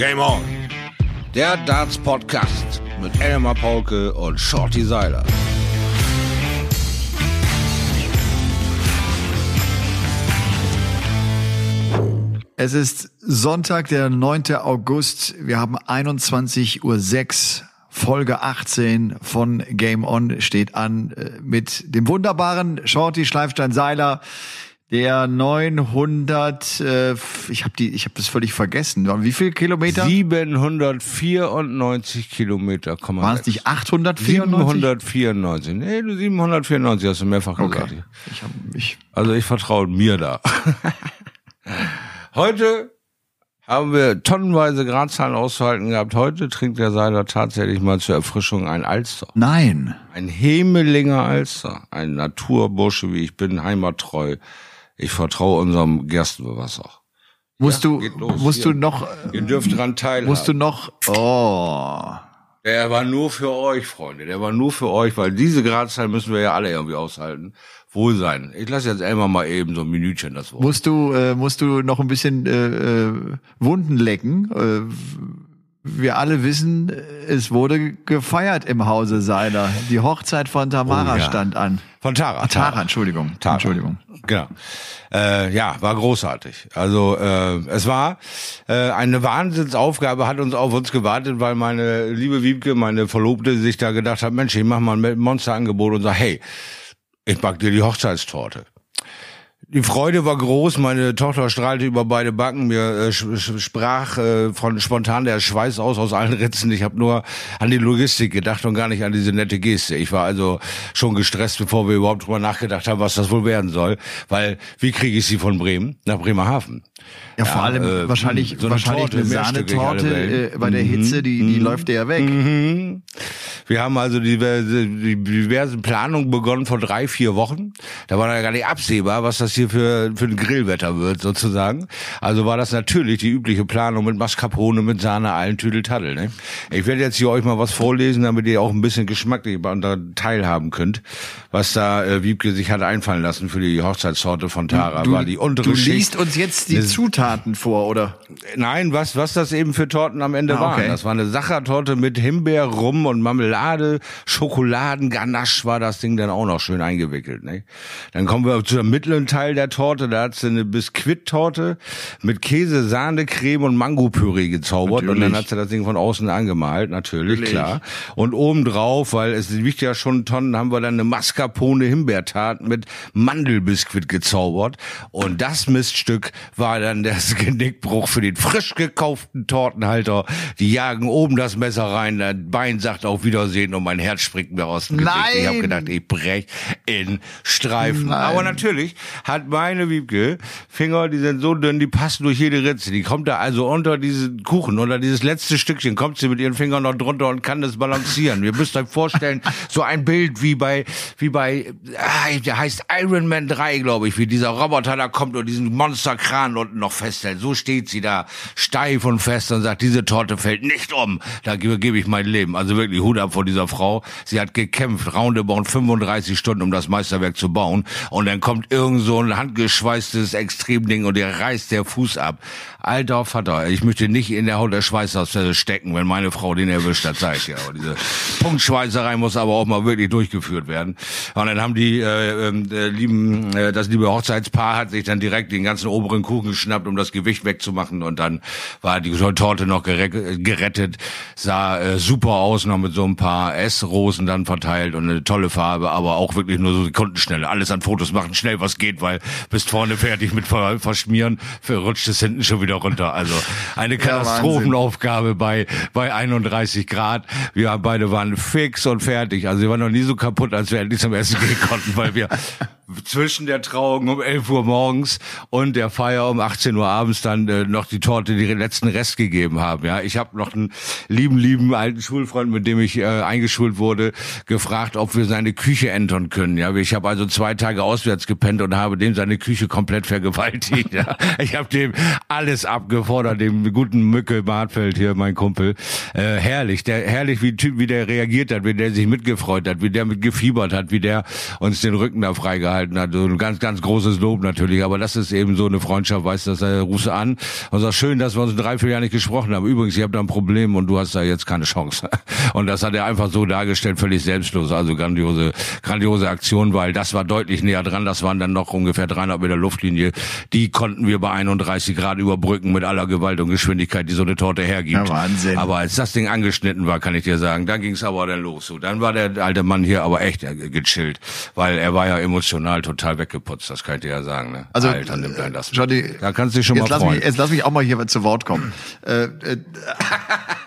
Game On. Der Darts Podcast mit Elmar Paulke und Shorty Seiler. Es ist Sonntag, der 9. August. Wir haben 21.06 Uhr. Folge 18 von Game On steht an äh, mit dem wunderbaren Shorty Schleifstein-Seiler. Der 900, äh, ich habe die, ich habe das völlig vergessen. Wie viele Kilometer? 794 Kilometer. Waren es nicht 894? 794. Nee, du 794 hast du mehrfach Okay. gesagt. Ich hab, ich, Also ich vertraue mir da. Heute haben wir tonnenweise Gradzahlen auszuhalten gehabt. Heute trinkt der Seiler tatsächlich mal zur Erfrischung ein Alster. nein. Ein Hemelinger Alster. Ein Naturbursche, wie ich bin, heimattreu. Ich vertraue unserem Gerstenbewasser. Musst Ja, du, los. musst Hier. du noch, Ihr dürft dran teilhaben. musst du noch, oh. Der war nur für euch, Freunde. Der war nur für euch, weil diese Gradzahl müssen wir ja alle irgendwie aushalten. Wohl sein. Ich lasse jetzt Elmar mal eben so ein Minütchen das Wort. Musst du, äh, musst du noch ein bisschen äh, äh, Wunden lecken. Äh, wir alle wissen, es wurde gefeiert im Hause Seiler. Die Hochzeit von Tamara Oh ja. stand an. Von Tara. Ah, Tara, Entschuldigung. Tara. Entschuldigung. Genau. Äh, ja, war großartig. Also äh, es war äh, eine Wahnsinnsaufgabe, hat uns auf uns gewartet, weil meine liebe Wiebke, meine Verlobte, sich da gedacht hat, Mensch, ich mach mal ein Monsterangebot und sag, hey, ich back dir die Hochzeitstorte. Die Freude war groß, meine Tochter strahlte über beide Backen, mir äh, sprach äh, von spontan der Schweiß aus aus allen Ritzen. Ich habe nur an die Logistik gedacht und gar nicht an diese nette Geste. Ich war also schon gestresst, bevor wir überhaupt drüber nachgedacht haben, was das wohl werden soll. Weil, wie kriege ich sie von Bremen nach Bremerhaven? Ja, vor Ja, allem äh, wahrscheinlich, so eine wahrscheinlich Torte, eine Sahnetorte äh, bei der Hitze, die, die läuft dir ja weg. Mhm. Wir haben also diverse, die diverse Planungen begonnen vor drei, vier Wochen. Da war ja gar nicht absehbar, was das hier für, für ein Grillwetter wird, sozusagen. Also war das natürlich die übliche Planung mit Mascarpone, mit Sahne, allen Tüdeltaddel. Ne? Ich werde jetzt hier euch mal was vorlesen, damit ihr auch ein bisschen geschmacklich teilhaben könnt, was da äh, Wiebke sich hat einfallen lassen für die Hochzeitssorte von Tara. war die untere du Schicht. liest uns jetzt die Zutaten vor, oder? Nein, was, was das eben für Torten am Ende Ah, okay. waren. Das war eine Sachertorte mit Himbeer, Rum und Marmelade, Schokoladenganache war das Ding dann auch noch schön eingewickelt. Ne? Dann kommen wir zu dem mittleren Teil der Torte. Da hat sie eine Biskuittorte mit Käse, Sahne, Creme und Mangopüree gezaubert. Und dann Natürlich. hat sie das Ding von außen angemalt, natürlich, Natürlich. klar. Und obendrauf, weil es wiegt ja schon Tonnen, haben wir dann eine Mascarpone Himbeertat mit Mandelbiskuit gezaubert. Und das Miststück war dann das Genickbruch für den frisch gekauften Tortenhalter. Die jagen oben das Messer rein, das Bein sagt auf Wiedersehen und mein Herz springt mir aus dem Gesicht. Ich habe Nein! gedacht, ich brech in Streifen. Nein. Aber natürlich hat meine Wiebke Finger, die sind so dünn, die passen durch jede Ritze. Die kommt da also unter diesen Kuchen, unter dieses letzte Stückchen, kommt sie mit ihren Fingern noch drunter und kann das balancieren. Ihr müsst euch vorstellen, so ein Bild wie bei, wie bei, ah, der heißt Iron Man 3, glaube ich, wie dieser Roboter da kommt und diesen Monsterkran unten noch festhält. So steht sie da, steif und fest und sagt, diese Torte fällt nicht um. Da gebe, ich mein Leben. Also wirklich Hut ab vor dieser Frau. Sie hat gekämpft, roundabout 35 Stunden, um das Meisterwerk zu bauen. Und dann kommt irgend so ein handgeschweißtes Extremding und der reißt der Fuß ab. Alter Vater, ich möchte nicht in der Haut der Schweißerstelle stecken, wenn meine Frau den erwischt hat, sag ich ja. Aber diese Punktschweißerei muss aber auch mal wirklich durchgeführt werden. Und dann haben die äh, ähm, äh, lieben, äh, das liebe Hochzeitspaar hat sich dann direkt den ganzen oberen Kuchen geschnappt, um das Gewicht wegzumachen. Und dann war die Torte noch gere- gerettet, sah äh, super aus, noch mit so ein paar S-Rosen dann verteilt und eine tolle Farbe, aber auch wirklich nur so Sekundenschnelle. Alles an Fotos machen, schnell was geht, weil bist vorne fertig mit ver verschmieren, rutscht es hinten schon wieder runter. Also eine Katastrophenaufgabe bei, bei 31 Grad. Wir beide waren fix und fertig. Also wir waren noch nie so kaputt, als wir endlich zum Essen gehen konnten, weil wir zwischen der Trauung um 11 Uhr morgens und der Feier um 18 Uhr abends dann äh, noch die Torte, die letzten Rest gegeben haben. Ja, ich habe noch einen lieben, lieben alten Schulfreund, mit dem ich äh, eingeschult wurde, gefragt, ob wir seine Küche entern können. Ja, ich habe also zwei Tage auswärts gepennt und habe dem seine Küche komplett vergewaltigt. Ja. Ich habe dem alles abgefordert, dem guten Mücke Bartfeld hier, mein Kumpel. Äh, herrlich, der herrlich, wie wie der reagiert hat, wie der sich mitgefreut hat, wie der mit gefiebert hat, wie der uns den Rücken da freigehalten gehalten hat. So ein ganz, ganz großes Lob natürlich. Aber das ist eben so eine Freundschaft, weißt du, er rufst an und sagt, schön, dass wir uns drei, vier Jahren nicht gesprochen haben. Übrigens, ich habe da ein Problem und du hast da jetzt keine Chance. Und das hat er einfach so dargestellt, völlig selbstlos. Also grandiose, grandiose Aktion, weil das war deutlich näher dran. Das waren dann noch ungefähr 300 Meter Luftlinie. Die konnten wir bei 31 Grad überbrücken mit aller Gewalt und Geschwindigkeit, die so eine Torte hergibt. Ja, Wahnsinn. Aber als das Ding angeschnitten war, kann ich dir sagen, dann ging's aber dann los. So, dann war der alte Mann hier aber echt äh, gechillt, weil er war ja emotional total weggeputzt. Das kann ich dir ja sagen. Ne? Also, Alter, nimmt einen das. Johnny, da kannst du dich schon mal lass, freuen. mich, jetzt lass mich auch mal hier zu Wort kommen. äh, äh,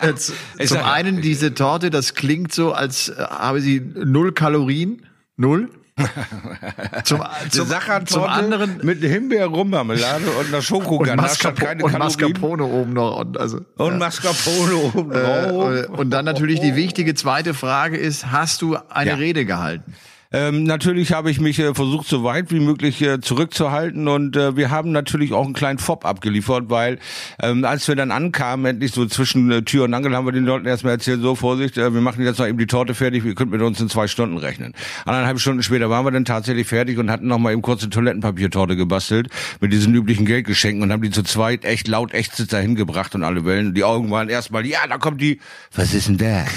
äh, z- Ich zum einen diese Torte, das klingt so, als äh, habe sie null Kalorien. Null. zum, zum, zum anderen mit Himbeer-Rummarmelade und einer und, Schokoganache Mascarpo keine und Kalorien. Mascarpone oben noch. Und, also, Und Mascarpone oben äh, drauf. und dann natürlich die wichtige zweite Frage ist, hast du eine Ja. Rede gehalten? Ähm, natürlich habe ich mich äh, versucht, so weit wie möglich äh, zurückzuhalten und äh, wir haben natürlich auch einen kleinen Fob abgeliefert, weil ähm, als wir dann ankamen, endlich so zwischen äh, Tür und Angel, haben wir den Leuten erstmal erzählt, so Vorsicht, äh, wir machen jetzt noch eben die Torte fertig, ihr könnt mit uns in zwei Stunden rechnen. Anderthalb Stunden später waren wir dann tatsächlich fertig und hatten noch mal eben kurze Toilettenpapiertorte gebastelt mit diesen üblichen Geldgeschenken und haben die zu zweit echt laut echt dahin gebracht und alle Wellen. Die Augen waren erstmal, ja, da kommt die, was ist denn das?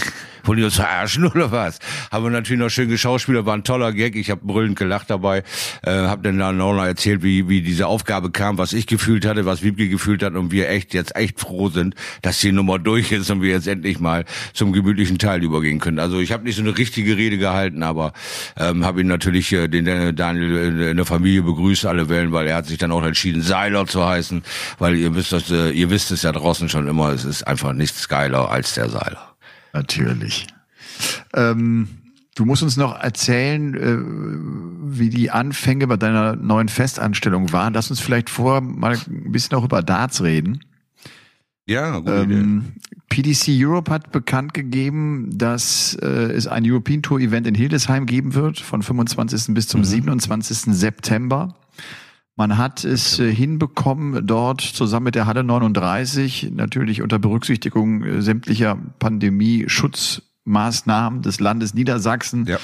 Wollen die uns oder was? Haben wir natürlich noch schön geschauspielert, war ein toller Gag. Ich habe brüllend gelacht dabei. Äh, habe dann auch noch erzählt, wie, wie diese Aufgabe kam, was ich gefühlt hatte, was Wiebke gefühlt hat und wir echt jetzt echt froh sind, dass die Nummer durch ist und wir jetzt endlich mal zum gemütlichen Teil übergehen können. Also ich habe nicht so eine richtige Rede gehalten, aber ähm, habe ihn natürlich äh, den äh, Daniel in, in der Familie begrüßt, alle Wellen, weil er hat sich dann auch entschieden, Seiler zu heißen, weil ihr wisst das, äh, ihr wisst es ja draußen schon immer, es ist einfach nichts geiler als der Seiler. Natürlich. Ähm, du musst uns noch erzählen, äh, wie die Anfänge bei deiner neuen Festanstellung waren. Lass uns vielleicht vorher mal ein bisschen auch über Darts reden. Ja, gute. Ähm, PDC Europe hat bekannt gegeben, dass äh, es ein European Tour Event in Hildesheim geben wird, von 25. bis zum 27. September. Man hat es äh, hinbekommen, dort zusammen mit der Halle 39, natürlich unter Berücksichtigung äh, sämtlicher Pandemie-Schutzmaßnahmen des Landes Niedersachsen, Ja.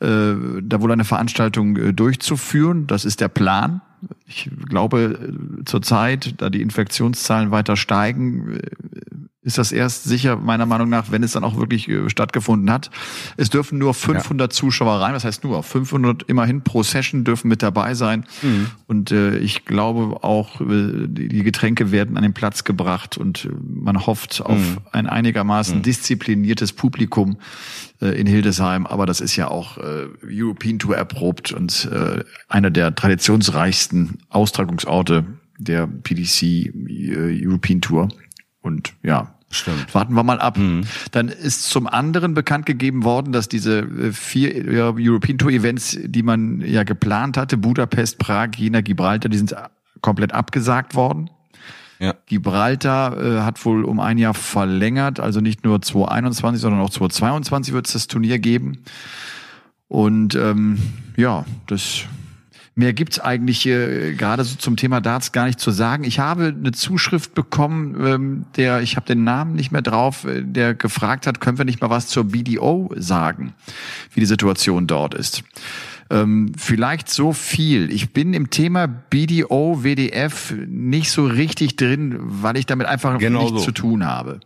äh, da wohl eine Veranstaltung äh, durchzuführen. Das ist der Plan. Ich glaube, zurzeit, da die Infektionszahlen weiter steigen, ist das erst sicher, meiner Meinung nach, wenn es dann auch wirklich äh, stattgefunden hat. Es dürfen nur 500 Zuschauer rein, was heißt nur 500 immerhin pro Session dürfen mit dabei sein. Und äh, ich glaube auch, äh, die Getränke werden an den Platz gebracht und äh, man hofft auf ein einigermaßen diszipliniertes Publikum äh, in Hildesheim. Aber das ist ja auch äh, European Tour erprobt und äh, einer der traditionsreichsten Austragungsorte der PDC äh, European Tour. Und ja, Stimmt. Warten wir mal ab. Dann ist zum anderen bekannt gegeben worden, dass diese äh, vier European Tour Events, die man ja geplant hatte, Budapest, Prag, Jena, Gibraltar, die sind komplett abgesagt worden. Ja. Gibraltar äh, hat wohl um ein Jahr verlängert, also nicht nur 2021, sondern auch 2022 wird es das Turnier geben. Und ähm, ja, das mehr gibt's eigentlich äh, gerade so zum Thema Darts gar nicht zu sagen. Ich habe eine Zuschrift bekommen, ähm, der, ich habe den Namen nicht mehr drauf, äh, der gefragt hat, können wir nicht mal was zur BDO sagen, wie die Situation dort ist. Ähm, vielleicht so viel. Ich bin im Thema BDO, WDF nicht so richtig drin, weil ich damit einfach Genau nichts so. zu tun habe.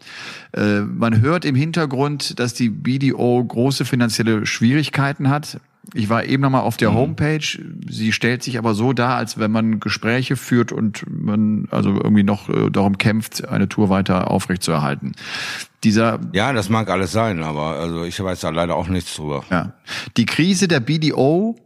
Äh, man hört im Hintergrund, dass die BDO große finanzielle Schwierigkeiten hat. Ich war eben nochmal auf Mhm. der Homepage. Sie stellt sich aber so dar, als wenn man Gespräche führt und man also irgendwie noch äh, darum kämpft, eine Tour weiter aufrechtzuerhalten. Dieser Ja, das mag alles sein, aber also ich weiß da leider auch nichts drüber. ja. Die Krise der BDO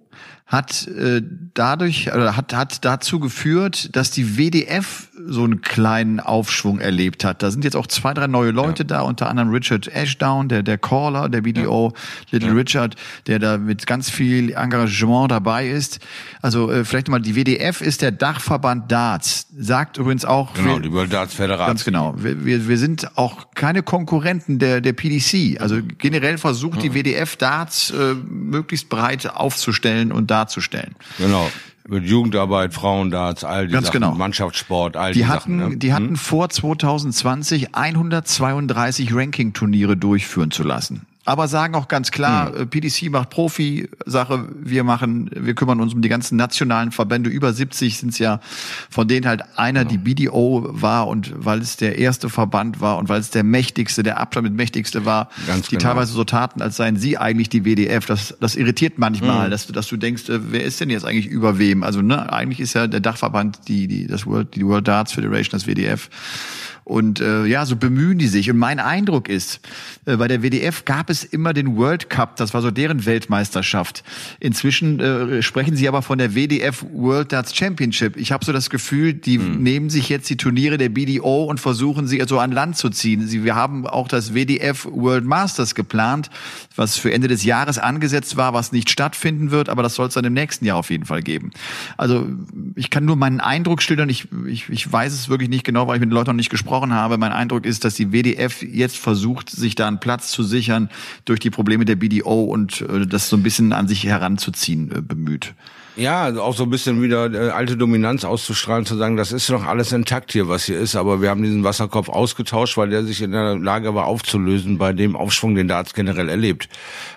hat äh, dadurch oder hat hat dazu geführt, dass die WDF so einen kleinen Aufschwung erlebt hat. Da sind jetzt auch zwei, drei neue Leute da, unter anderem Richard Ashdown, der der Caller der BDO, Little Richard, der da mit ganz viel Engagement dabei ist. Also äh, vielleicht mal die WDF ist der Dachverband Darts. Sagt übrigens auch Genau, wir- die World Darts Föderation. Ganz genau. Wir, wir, wir sind auch keine Konkurrenten der, der PDC. Also generell versucht die WDF Darts äh, möglichst breit aufzustellen und darzustellen. Genau. Mit Jugendarbeit, Frauendarts, all die Ganz Sachen, genau. Mannschaftssport, all Die die, hatten, Sachen. Ne? die hatten vor 2020 132 Ranking-Turniere durchführen zu lassen. Aber sagen auch ganz klar, hm. Äh, PDC macht Profi-Sache, wir machen, wir kümmern uns um die ganzen nationalen Verbände, über 70 sind es ja, von denen halt einer ja. die BDO war und weil es der erste Verband war und weil es der mächtigste, der Abstand mit mächtigste war, ganz die genau. teilweise so taten, als seien sie eigentlich die WDF. Das, das irritiert manchmal, hm. dass, dass du denkst, äh, wer ist denn jetzt eigentlich über wem? Also ne, eigentlich ist ja der Dachverband die, die, das World, die World Darts Federation, das WDF. Und äh, ja, so bemühen die sich. Und mein Eindruck ist, äh, bei der WDF gab es immer den World Cup, das war so deren Weltmeisterschaft. Inzwischen äh, sprechen sie aber von der WDF World Darts Championship. Ich habe so das Gefühl, die mhm. nehmen sich jetzt die Turniere der BDO und versuchen sie so an Land zu ziehen. Sie, wir haben auch das WDF World Masters geplant, was für Ende des Jahres angesetzt war, was nicht stattfinden wird, aber das soll es dann im nächsten Jahr auf jeden Fall geben. Also ich kann nur meinen Eindruck schildern. Ich, ich, ich weiß es wirklich nicht genau, weil ich mit den Leuten noch nicht gesprochen gesprochen habe. Mein Eindruck ist, dass die WDF jetzt versucht, sich da einen Platz zu sichern durch die Probleme der BDO und äh, das so ein bisschen an sich heranzuziehen äh, bemüht. Ja, also auch so ein bisschen wieder äh, alte Dominanz auszustrahlen, zu sagen, das ist doch alles intakt hier, was hier ist, aber wir haben diesen Wasserkopf ausgetauscht, weil der sich in der Lage war aufzulösen bei dem Aufschwung, den der Arzt generell erlebt.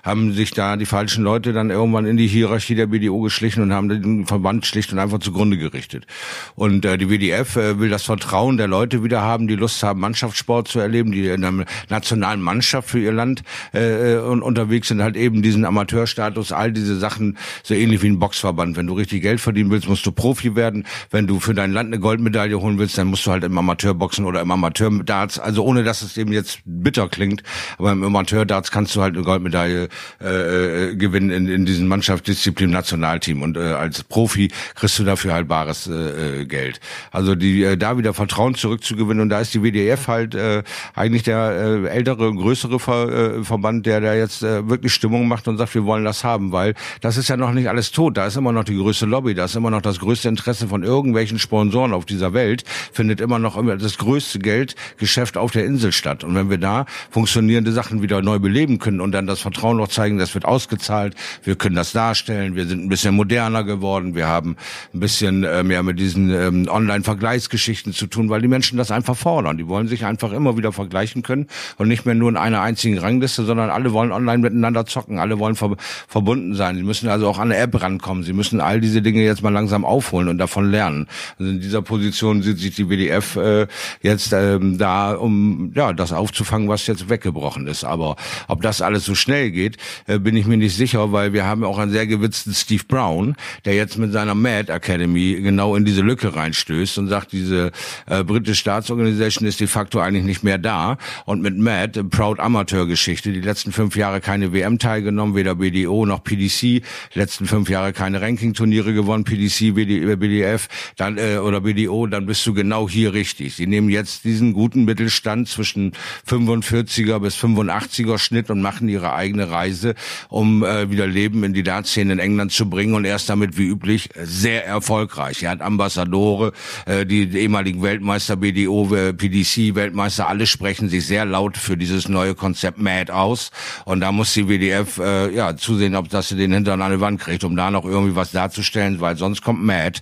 Haben sich da die falschen Leute dann irgendwann in die Hierarchie der BDO geschlichen und haben den Verband schlicht und einfach zugrunde gerichtet. Und äh, die WDF äh, will das Vertrauen der Leute wieder haben, die Lust haben, Mannschaftssport zu erleben, die in einer nationalen Mannschaft für ihr Land äh, äh und unterwegs sind, halt eben diesen Amateurstatus, all diese Sachen, so ähnlich wie ein Boxverband Land. Wenn du richtig Geld verdienen willst, musst du Profi werden. Wenn du für dein Land eine Goldmedaille holen willst, dann musst du halt im Amateurboxen oder im Amateurdarts, also ohne dass es eben jetzt bitter klingt, aber im Amateurdarts kannst du halt eine Goldmedaille äh, äh, gewinnen in, in diesem Mannschaftsdisziplin Nationalteam und äh, als Profi kriegst du dafür halt bares äh, äh, Geld. Also die äh, da wieder Vertrauen zurückzugewinnen und da ist die WDF halt äh, eigentlich der äh, ältere, größere Ver, äh, Verband, der da jetzt äh, wirklich Stimmung macht und sagt, wir wollen das haben, weil das ist ja noch nicht alles tot, da ist immer noch noch die größte Lobby, da ist immer noch das größte Interesse von irgendwelchen Sponsoren auf dieser Welt, findet immer noch immer das größte Geldgeschäft auf der Insel statt. Und wenn wir da funktionierende Sachen wieder neu beleben können und dann das Vertrauen noch zeigen, das wird ausgezahlt, wir können das darstellen, wir sind ein bisschen moderner geworden, wir haben ein bisschen äh, mehr mit diesen ähm, Online-Vergleichsgeschichten zu tun, weil die Menschen das einfach fordern. Die wollen sich einfach immer wieder vergleichen können und nicht mehr nur in einer einzigen Rangliste, sondern alle wollen online miteinander zocken, alle wollen ver verbunden sein. Sie müssen also auch an eine App rankommen, sie müssen müssen all diese Dinge jetzt mal langsam aufholen und davon lernen. Also in dieser Position sieht sich die WDF äh, jetzt ähm, da, um ja das aufzufangen, was jetzt weggebrochen ist. Aber ob das alles so schnell geht, äh, bin ich mir nicht sicher, weil wir haben auch einen sehr gewitzten Steve Brown, der jetzt mit seiner Mad Academy genau in diese Lücke reinstößt und sagt, diese äh, britische Staatsorganisation ist de facto eigentlich nicht mehr da. Und mit Mad, Proud Amateur Geschichte, die letzten fünf Jahre keine WM teilgenommen, weder BDO noch PDC, letzten fünf Jahre keine Ranking Ranking-Turniere gewonnen, PDC, BD, BDF dann, äh, oder BDO, dann bist du genau hier richtig. Sie nehmen jetzt diesen guten Mittelstand zwischen 45er bis 85er Schnitt und machen ihre eigene Reise, um äh, wieder Leben in die Dartszene in England zu bringen und erst damit wie üblich sehr erfolgreich. Er hat Ambassadore, äh, die, ehemaligen Weltmeister BDO, äh, PDC, Weltmeister, alle sprechen sich sehr laut für dieses neue Konzept MAD aus und da muss die WDF äh, ja zusehen, ob das sie den Hintern an die Wand kriegt, um da noch irgendwie was darzustellen, weil sonst kommt Matt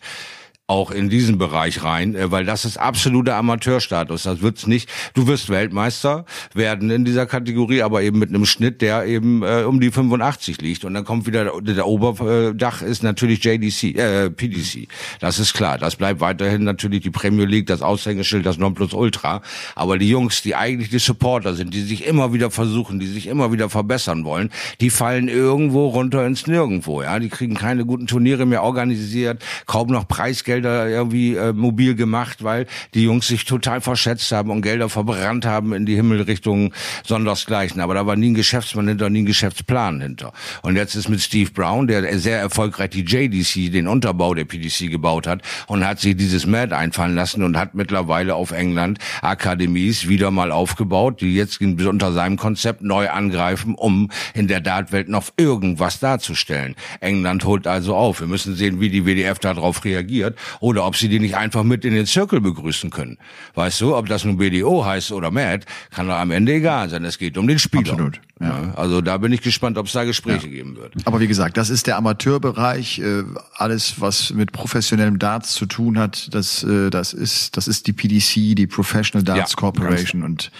auch in diesen Bereich rein, äh, weil das ist absoluter Amateurstatus. Das wird's nicht. Du wirst Weltmeister werden in dieser Kategorie, aber eben mit einem Schnitt, der eben äh, um die 85 liegt. Und dann kommt wieder der, Oberdach ist natürlich JDC, äh, PDC. Das ist klar. Das bleibt weiterhin natürlich die Premier League, das Aushängeschild, das Nonplusultra. Aber die Jungs, die eigentlich die Supporter sind, die sich immer wieder versuchen, die sich immer wieder verbessern wollen, die fallen irgendwo runter ins Nirgendwo. Ja, die kriegen keine guten Turniere mehr organisiert, kaum noch Preisgeld Gelder irgendwie äh, mobil gemacht, weil die Jungs sich total verschätzt haben und Gelder verbrannt haben in die Himmelrichtungen sondersgleichen. Aber da war nie ein Geschäftsmann hinter, nie ein Geschäftsplan hinter. Und jetzt ist mit Steve Brown, der sehr erfolgreich die JDC, den Unterbau der PDC gebaut hat und hat sich dieses MAD einfallen lassen und hat mittlerweile auf England Akademies wieder mal aufgebaut, die jetzt unter seinem Konzept neu angreifen, um in der Dartwelt noch irgendwas darzustellen. England holt also auf. Wir müssen sehen, wie die WDF darauf reagiert oder ob sie die nicht einfach mit in den Zirkel begrüßen können. Weißt du, ob das nun BDO heißt oder MAD, kann doch am Ende egal sein. Es geht um den Spieler. Absolut. Ja. Also da bin ich gespannt, ob es da Gespräche ja. geben wird. Aber wie gesagt, das ist der Amateurbereich. Äh, alles, was mit professionellem Darts zu tun hat, das, äh, das ist, das ist die PDC, die Professional Darts ja, Corporation und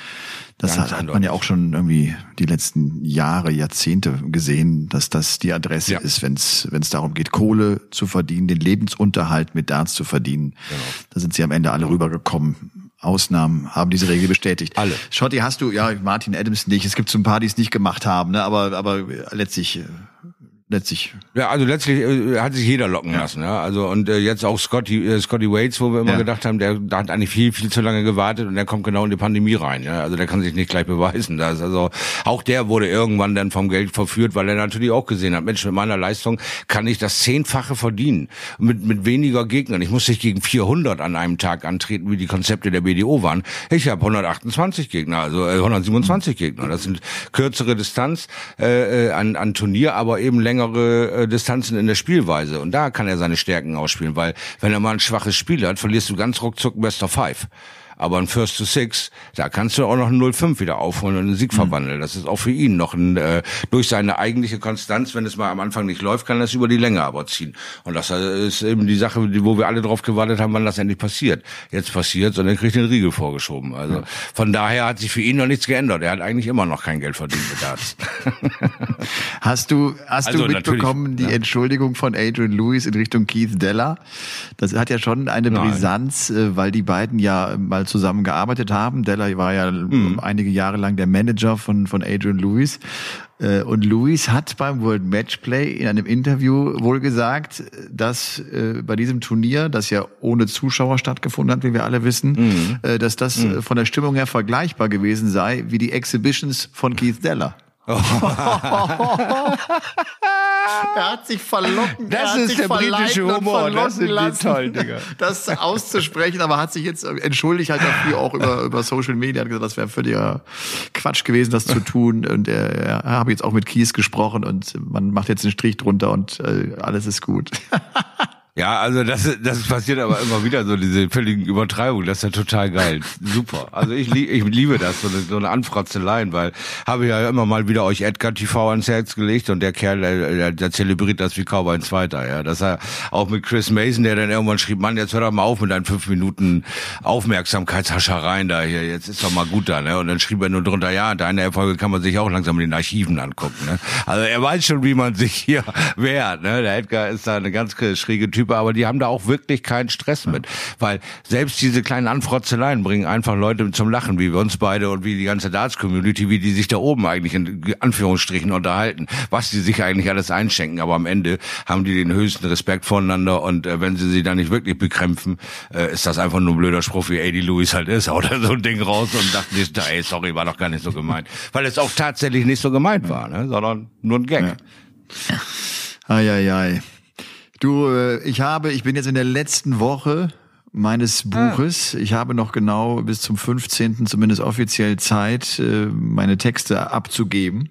das hat, hat man ja auch schon irgendwie die letzten Jahre, Jahrzehnte gesehen, dass das die Adresse ja. ist, wenn es darum geht, Kohle zu verdienen, den Lebensunterhalt mit Darts zu verdienen. Genau. Da sind sie am Ende alle rübergekommen. Ausnahmen haben diese Regel bestätigt. Alle. Schotti, hast du, ja, Martin Adams nicht. Es gibt so ein paar, die es nicht gemacht haben, ne? aber, aber letztlich äh, letztlich. Ja, also letztlich äh, hat sich jeder locken ja. lassen. Ja? Also und äh, jetzt auch Scotty, äh, Scotty Waits, wo wir immer ja. gedacht haben, der, der hat eigentlich viel, viel zu lange gewartet und der kommt genau in die Pandemie rein. Ja? Also der kann sich nicht gleich beweisen. Das, also auch der wurde irgendwann dann vom Geld verführt, weil er natürlich auch gesehen hat, Mensch, mit meiner Leistung kann ich das Zehnfache verdienen. Mit, mit weniger Gegnern. Ich muss nicht gegen 400 an einem Tag antreten, wie die Konzepte der BDO waren. Ich habe 128 Gegner, also äh, 127 Gegner. Das sind kürzere Distanz äh, äh an, an Turnier, aber eben länger längere äh, Distanzen in der Spielweise. Und da kann er seine Stärken ausspielen, weil wenn er mal ein schwaches Spiel hat, verlierst du ganz ruckzuck Best of Five. Aber ein First to Six, da kannst du auch noch ein 0-5 wieder aufholen und einen Sieg mhm. verwandeln. Das ist auch für ihn noch ein, äh, durch seine eigentliche Konstanz, wenn es mal am Anfang nicht läuft, kann er es über die Länge aber ziehen. Und das ist eben die Sache, wo wir alle drauf gewartet haben, wann das endlich passiert. Jetzt passiert und er kriegt den Riegel vorgeschoben. Also von daher hat sich für ihn noch nichts geändert. Er hat eigentlich immer noch kein Geld verdient mit Darts. hast du, hast also, du mitbekommen die ja. Entschuldigung von Adrian Lewis in Richtung Keith Della? Das hat ja schon eine Brisanz, Nein. Äh, weil die beiden ja mal mal zusammen gearbeitet haben. Della war ja mhm. einige Jahre lang der Manager von, von Adrian Lewis. Äh, und Lewis hat beim World Matchplay in einem Interview wohl gesagt, dass äh, bei diesem Turnier, das ja ohne Zuschauer stattgefunden hat, wie wir alle wissen, mhm. Äh, dass das mhm. von der Stimmung her vergleichbar gewesen sei wie die Exhibitions von Keith Della. er hat sich verlocken. Das ist der britische Humor. Das sind die toll, Digga. Das auszusprechen, aber hat sich jetzt entschuldigt halt dafür auch über, über Social Media. Hat gesagt, das wäre völliger Quatsch gewesen, das zu tun. Und er, er habe jetzt auch mit Kies gesprochen und man macht jetzt einen Strich drunter und äh, alles ist gut. Ja, also das, das passiert aber immer wieder, so diese völligen Übertreibungen. Das ist ja total geil. Super. Also ich, ich liebe das, so eine, so eine Anfratzeleien, weil habe ja immer mal wieder euch Edgar TV ans Herz gelegt und der Kerl, der, der zelebriert das wie kaum ein Zweiter. Ja, dass er auch mit Chris Mason, der dann irgendwann schrieb, Mann, jetzt hör doch mal auf mit deinen fünf Minuten Aufmerksamkeitshaschereien da hier. Jetzt ist doch mal gut da. Ne? Und dann schrieb er nur drunter, ja, deine Erfolge kann man sich auch langsam in den Archiven angucken. Ne? Also er weiß schon, wie man sich hier wehrt. Ne? Der Edgar ist da eine ganz schräge Typ Typ, aber die haben da auch wirklich keinen Stress mit. Weil selbst diese kleinen Anfrotzeleien bringen einfach Leute zum Lachen, wie wir uns beide und wie die ganze Darts-Community, wie die sich da oben eigentlich in Anführungsstrichen unterhalten, was die sich eigentlich alles einschenken. Aber am Ende haben die den höchsten Respekt voneinander und äh, wenn sie sie dann nicht wirklich bekrämpfen, äh, ist das einfach nur ein blöder Spruch, wie Eddie Lewis halt ist, oder so ein Ding raus und dachten sich, ey, sorry, war doch gar nicht so gemeint. Weil es auch tatsächlich nicht so gemeint war, ne? sondern nur ein Gag. Ja. Ai, ai, ai. Du, äh, ich habe, ich bin jetzt in der letzten Woche meines ah. Buches. Ich habe noch genau bis zum 15. zumindest offiziell Zeit, äh, meine Texte abzugeben.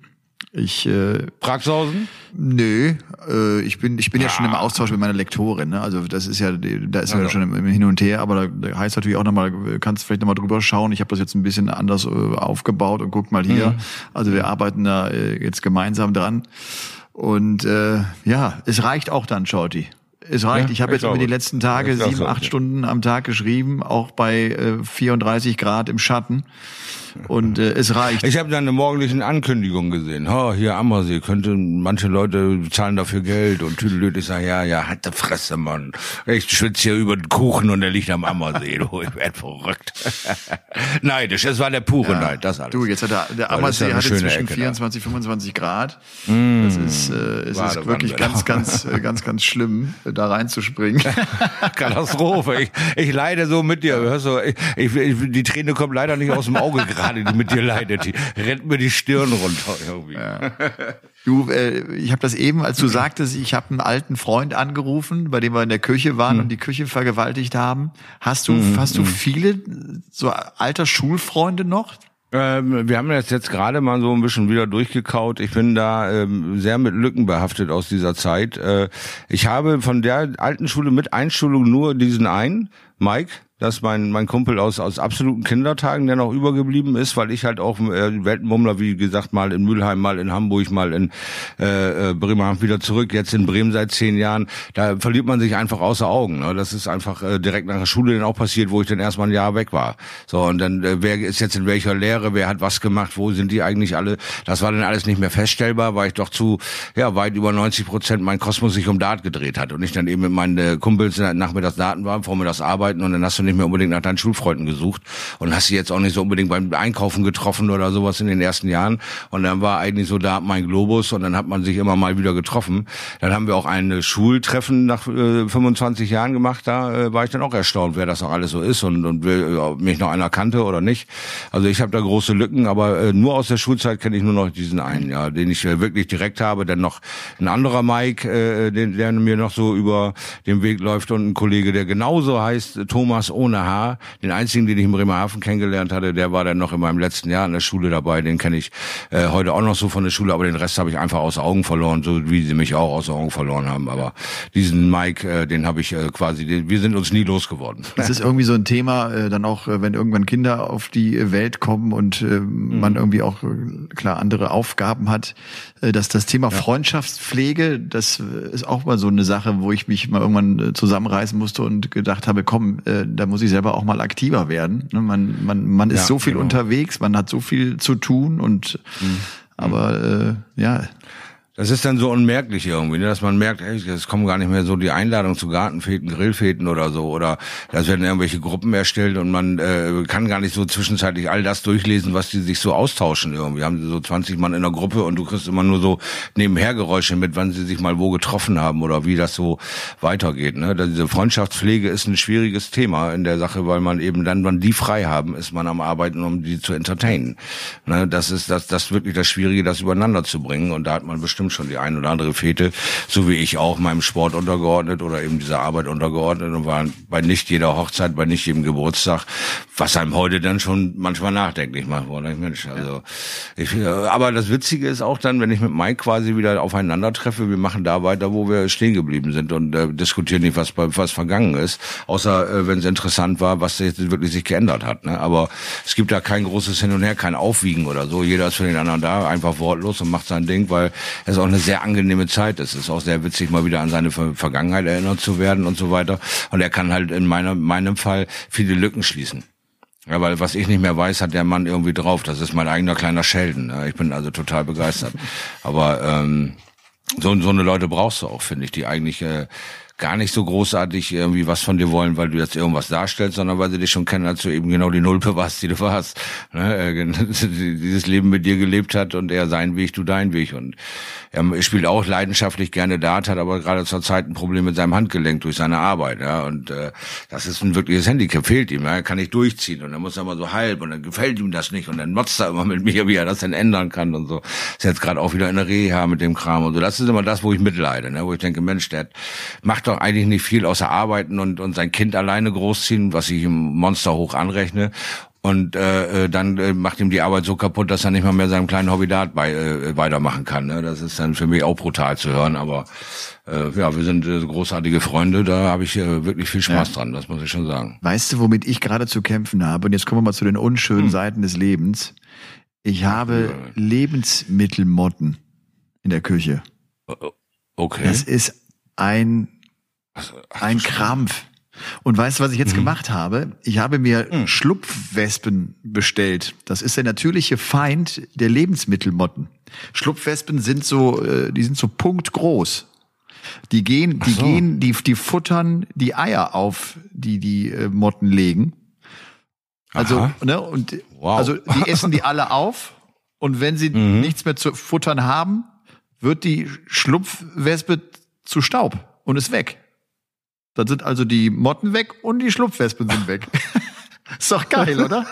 Ich äh, Praxhausen? Nö, äh, ich bin ich bin ah. ja schon im ah. Austausch mit meiner Lektorin. Ne? Also das ist ja da ist ja also. schon im, im, Hin und Her, aber da, da heißt natürlich auch nochmal, kannst vielleicht nochmal drüber schauen. Ich habe das jetzt ein bisschen anders äh, aufgebaut und guck mal hier. Mhm. Also wir arbeiten da äh, jetzt gemeinsam dran. Und äh, ja, es reicht auch dann, Shorty. Es reicht. Ja, ich habe jetzt über die letzten Tage sieben, acht. Stunden am Tag geschrieben, auch bei äh, 34 Grad im Schatten. Und äh, es reicht. Ich habe da eine morgendlichen Ankündigung gesehen. Oh, hier Ammersee, könnte manche Leute zahlen dafür Geld und Tüdelöd. Ich sage, ja, ja, die Fresse, Mann. Ich schwitze hier über den Kuchen und der liegt am Ammersee. Du, ich werd verrückt. Neidisch, es war der pure ja, Neid, das alles. Du, jetzt hat der, der Ammersee ja hatte zwischen Ecke 24, 25 Grad. Mm, das ist, äh, es ist wirklich ganz, ganz, äh, ganz, ganz schlimm, da reinzuspringen. Katastrophe. Ich, ich leide so mit dir. Hörst du, ich, ich, die Träne kommt leider nicht aus dem Auge gerade gerade, mit dir leidet. Die rennt mir die Stirn runter irgendwie. Ja. Du, äh, ich habe das eben, als du sagtest, ich habe einen alten Freund angerufen, bei dem wir in der Küche waren mhm. und die Küche vergewaltigt haben. Hast du, mhm. hast du mhm. viele so alter Schulfreunde noch? Ähm, wir haben das jetzt gerade mal so ein bisschen wieder durchgekaut. Ich bin da ähm, sehr mit Lücken behaftet aus dieser Zeit. Äh, ich habe von der alten Schule mit Einschulung nur diesen einen Mike, das ist mein, mein Kumpel aus, aus absoluten Kindertagen, der noch übergeblieben ist, weil ich halt auch äh, Weltenbummler, wie gesagt, mal in Mülheim, mal in Hamburg, mal in äh, äh, Bremerhaven wieder zurück, jetzt in Bremen seit zehn Jahren. Da verliert man sich einfach außer Augen. Ne? Das ist einfach äh, direkt nach der Schule dann auch passiert, wo ich dann erstmal ein Jahr weg war. So, und dann, äh, wer ist jetzt in welcher Lehre, wer hat was gemacht, wo sind die eigentlich alle? Das war dann alles nicht mehr feststellbar, weil ich doch zu, ja, weit über 90 Prozent mein Kosmos sich um Dart gedreht hat und ich dann eben mit meinen äh, Kumpels nachmittags Daten war, vormittags arbeiten und dann hast du nicht mehr unbedingt nach deinen Schulfreunden gesucht und hast sie jetzt auch nicht so unbedingt beim Einkaufen getroffen oder sowas in den ersten Jahren. Und dann war eigentlich so da mein Globus und dann hat man sich immer mal wieder getroffen. Dann haben wir auch ein Schultreffen nach äh, 25 Jahren gemacht. Da äh, war ich dann auch erstaunt, wer das auch alles so ist und, und äh, mich noch einer kannte oder nicht. Also ich habe da große Lücken, aber äh, nur aus der Schulzeit kenne ich nur noch diesen einen, ja, den ich äh, wirklich direkt habe. Dann noch ein anderer Mike, äh, den, der mir noch so über den Weg läuft und ein Kollege, der genauso heißt, Thomas ohne Haar. Den einzigen, den ich in Bremerhaven kennengelernt hatte, der war dann noch in meinem letzten Jahr in der Schule dabei. Den kenne ich äh, heute auch noch so von der Schule, aber den Rest habe ich einfach aus Augen verloren, so wie sie mich auch aus Augen verloren haben. Aber diesen Mike, äh, den habe ich äh, quasi, den, wir sind uns nie losgeworden. Das ist irgendwie so ein Thema, äh, dann auch, äh, wenn irgendwann Kinder auf die Welt kommen und äh, mhm. man irgendwie auch äh, klar andere Aufgaben hat, äh, dass das Thema ja. Freundschaftspflege, das ist auch mal so eine Sache, wo ich mich mal irgendwann zusammenreißen musste und gedacht habe, komm, äh, da muss ich selber auch mal aktiver werden. Ne, man, man, man ist ja, so viel genau. unterwegs, man hat so viel zu tun und mhm. aber äh, ja, das ist dann so unmerklich irgendwie, ne? dass man merkt, ey, es kommen gar nicht mehr so die Einladungen zu Gartenfeten, Grillfeten oder so, oder da werden irgendwelche Gruppen erstellt und man äh, kann gar nicht so zwischenzeitlich all das durchlesen, was die sich so austauschen irgendwie. Haben sie so 20 Mann in der Gruppe und du kriegst immer nur so Nebenhergeräusche mit, wann sie sich mal wo getroffen haben oder wie das so weitergeht. Ne? Diese Freundschaftspflege ist ein schwieriges Thema in der Sache, weil man eben dann, wann die frei haben, ist man am Arbeiten, um die zu entertainen. Ne? Das ist das, das wirklich das Schwierige, das übereinander zu bringen und da hat man bestimmt bestimmt schon die ein oder andere Fete, so wie ich auch meinem Sport untergeordnet oder eben dieser Arbeit untergeordnet und war bei nicht jeder Hochzeit, bei nicht jedem Geburtstag, was einem heute dann schon manchmal nachdenklich macht. Boah, Mensch, also ich, äh, aber das Witzige ist auch dann, wenn ich mit Mike quasi wieder aufeinander treffe, wir machen da weiter, wo wir stehen geblieben sind und äh, diskutieren nicht, was was vergangen ist, außer äh, wenn es interessant war, was jetzt wirklich sich geändert hat. Ne? Aber es gibt da kein großes Hin und Her, kein Aufwiegen oder so. Jeder ist für den anderen da, einfach wortlos und macht sein Ding, weil es auch eine sehr angenehme Zeit ist. Es ist auch sehr witzig, mal wieder an seine Vergangenheit erinnert zu werden und so weiter. Und er kann halt in meiner, meinem Fall viele Lücken schließen. Ja, weil was ich nicht mehr weiß, hat der Mann irgendwie drauf. Das ist mein eigener kleiner Schelden. Ich bin also total begeistert. Aber ähm, so, so eine Leute brauchst du auch, finde ich, die eigentlich äh, gar nicht so großartig irgendwie was von dir wollen, weil du jetzt irgendwas darstellst, sondern weil sie dich schon kennen, als du eben genau die Nulpe warst, die du warst. Ne? Dieses Leben mit dir gelebt hat und er sein Weg, du dein Weg. Und er spielt auch leidenschaftlich gerne Dart, hat aber gerade zur Zeit ein Problem mit seinem Handgelenk durch seine Arbeit. Ja? Und äh, das ist ein wirkliches Handicap, fehlt ihm. Ja? Er kann nicht durchziehen und dann muss er immer so halb und dann gefällt ihm das nicht und dann motzt er immer mit mir, wie er das denn ändern kann und so. Ist jetzt gerade auch wieder in der Reha mit dem Kram und so. Das ist immer das, wo ich mitleide, ne? wo ich denke, Mensch, der macht macht doch eigentlich nicht viel außer arbeiten und, und sein Kind alleine großziehen, was ich ihm Monster hoch anrechne. Und äh, äh, dann äh, macht ihm die Arbeit so kaputt, dass er nicht mal mehr seinem kleinen Hobby da bei, äh, weitermachen kann. Ne? Das ist dann für mich auch brutal zu hören. Aber äh, ja, wir sind äh, großartige Freunde. Da habe ich äh, wirklich viel Spaß ja. dran. Das muss ich schon sagen. Weißt du, womit ich gerade zu kämpfen habe? Und jetzt kommen wir mal zu den unschönen hm. Seiten des Lebens. Ich habe ja. Lebensmittelmotten in der Küche. Okay. Das ist ein ein Krampf. Und weißt du, was ich jetzt mhm. gemacht habe? Ich habe mir mhm. Schlupfwespen bestellt. Das ist der natürliche Feind der Lebensmittelmotten. Schlupfwespen sind so, äh, die sind so punktgroß. Die gehen, die so. gehen, die, die futtern die Eier auf, die die äh, Motten legen. Also, Aha. ne, und wow. also die essen die alle auf. Und wenn sie mhm. nichts mehr zu futtern haben, wird die Schlupfwespe zu Staub und ist weg. Dann sind also die Motten weg und die Schlupfwespen sind weg. Ist doch geil, oder?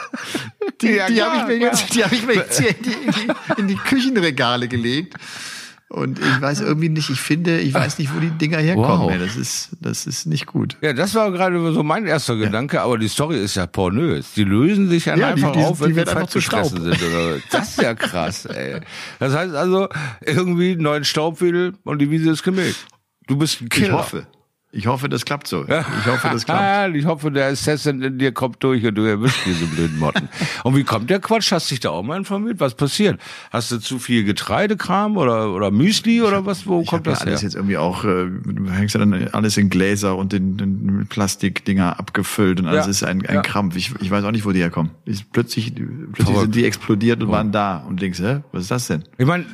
Die, ja, die habe ich mir jetzt, die habe ich mir jetzt hier in die, in, die, in die Küchenregale gelegt. Und ich weiß irgendwie nicht, ich finde, ich weiß nicht, wo die Dinger herkommen. Wow. Das ist, das ist nicht gut. Ja, das war gerade so mein erster ja. Gedanke, aber die Story ist ja pornös. Die lösen sich ja, einfach die, die, auf, wenn die, die fett gefressen sind. Oder das ist ja krass, ey. Das heißt also, irgendwie neuen Staubwedel und die Wiese ist gemäht. Du bist ein Killer. Ich hoffe. Ich hoffe, das klappt so. Ich hoffe, das klappt. ich hoffe, der Assassin in dir kommt durch und du erwischst diese blöden Motten. und wie kommt der Quatsch? Hast du dich da auch mal informiert? Was passiert? Hast du zu viel Getreidekram oder, oder Müsli oder was? Wo ich kommt das das alles her? jetzt irgendwie auch, äh, du hängst ja dann alles in Gläser und in, in Plastikdinger abgefüllt und alles Ja. ist ein, ein Ja. Krampf. Ich, ich weiß auch nicht, wo die herkommen. Ist plötzlich plötzlich sind die explodiert und waren da und denkst, hä, was ist das denn? Ich meine,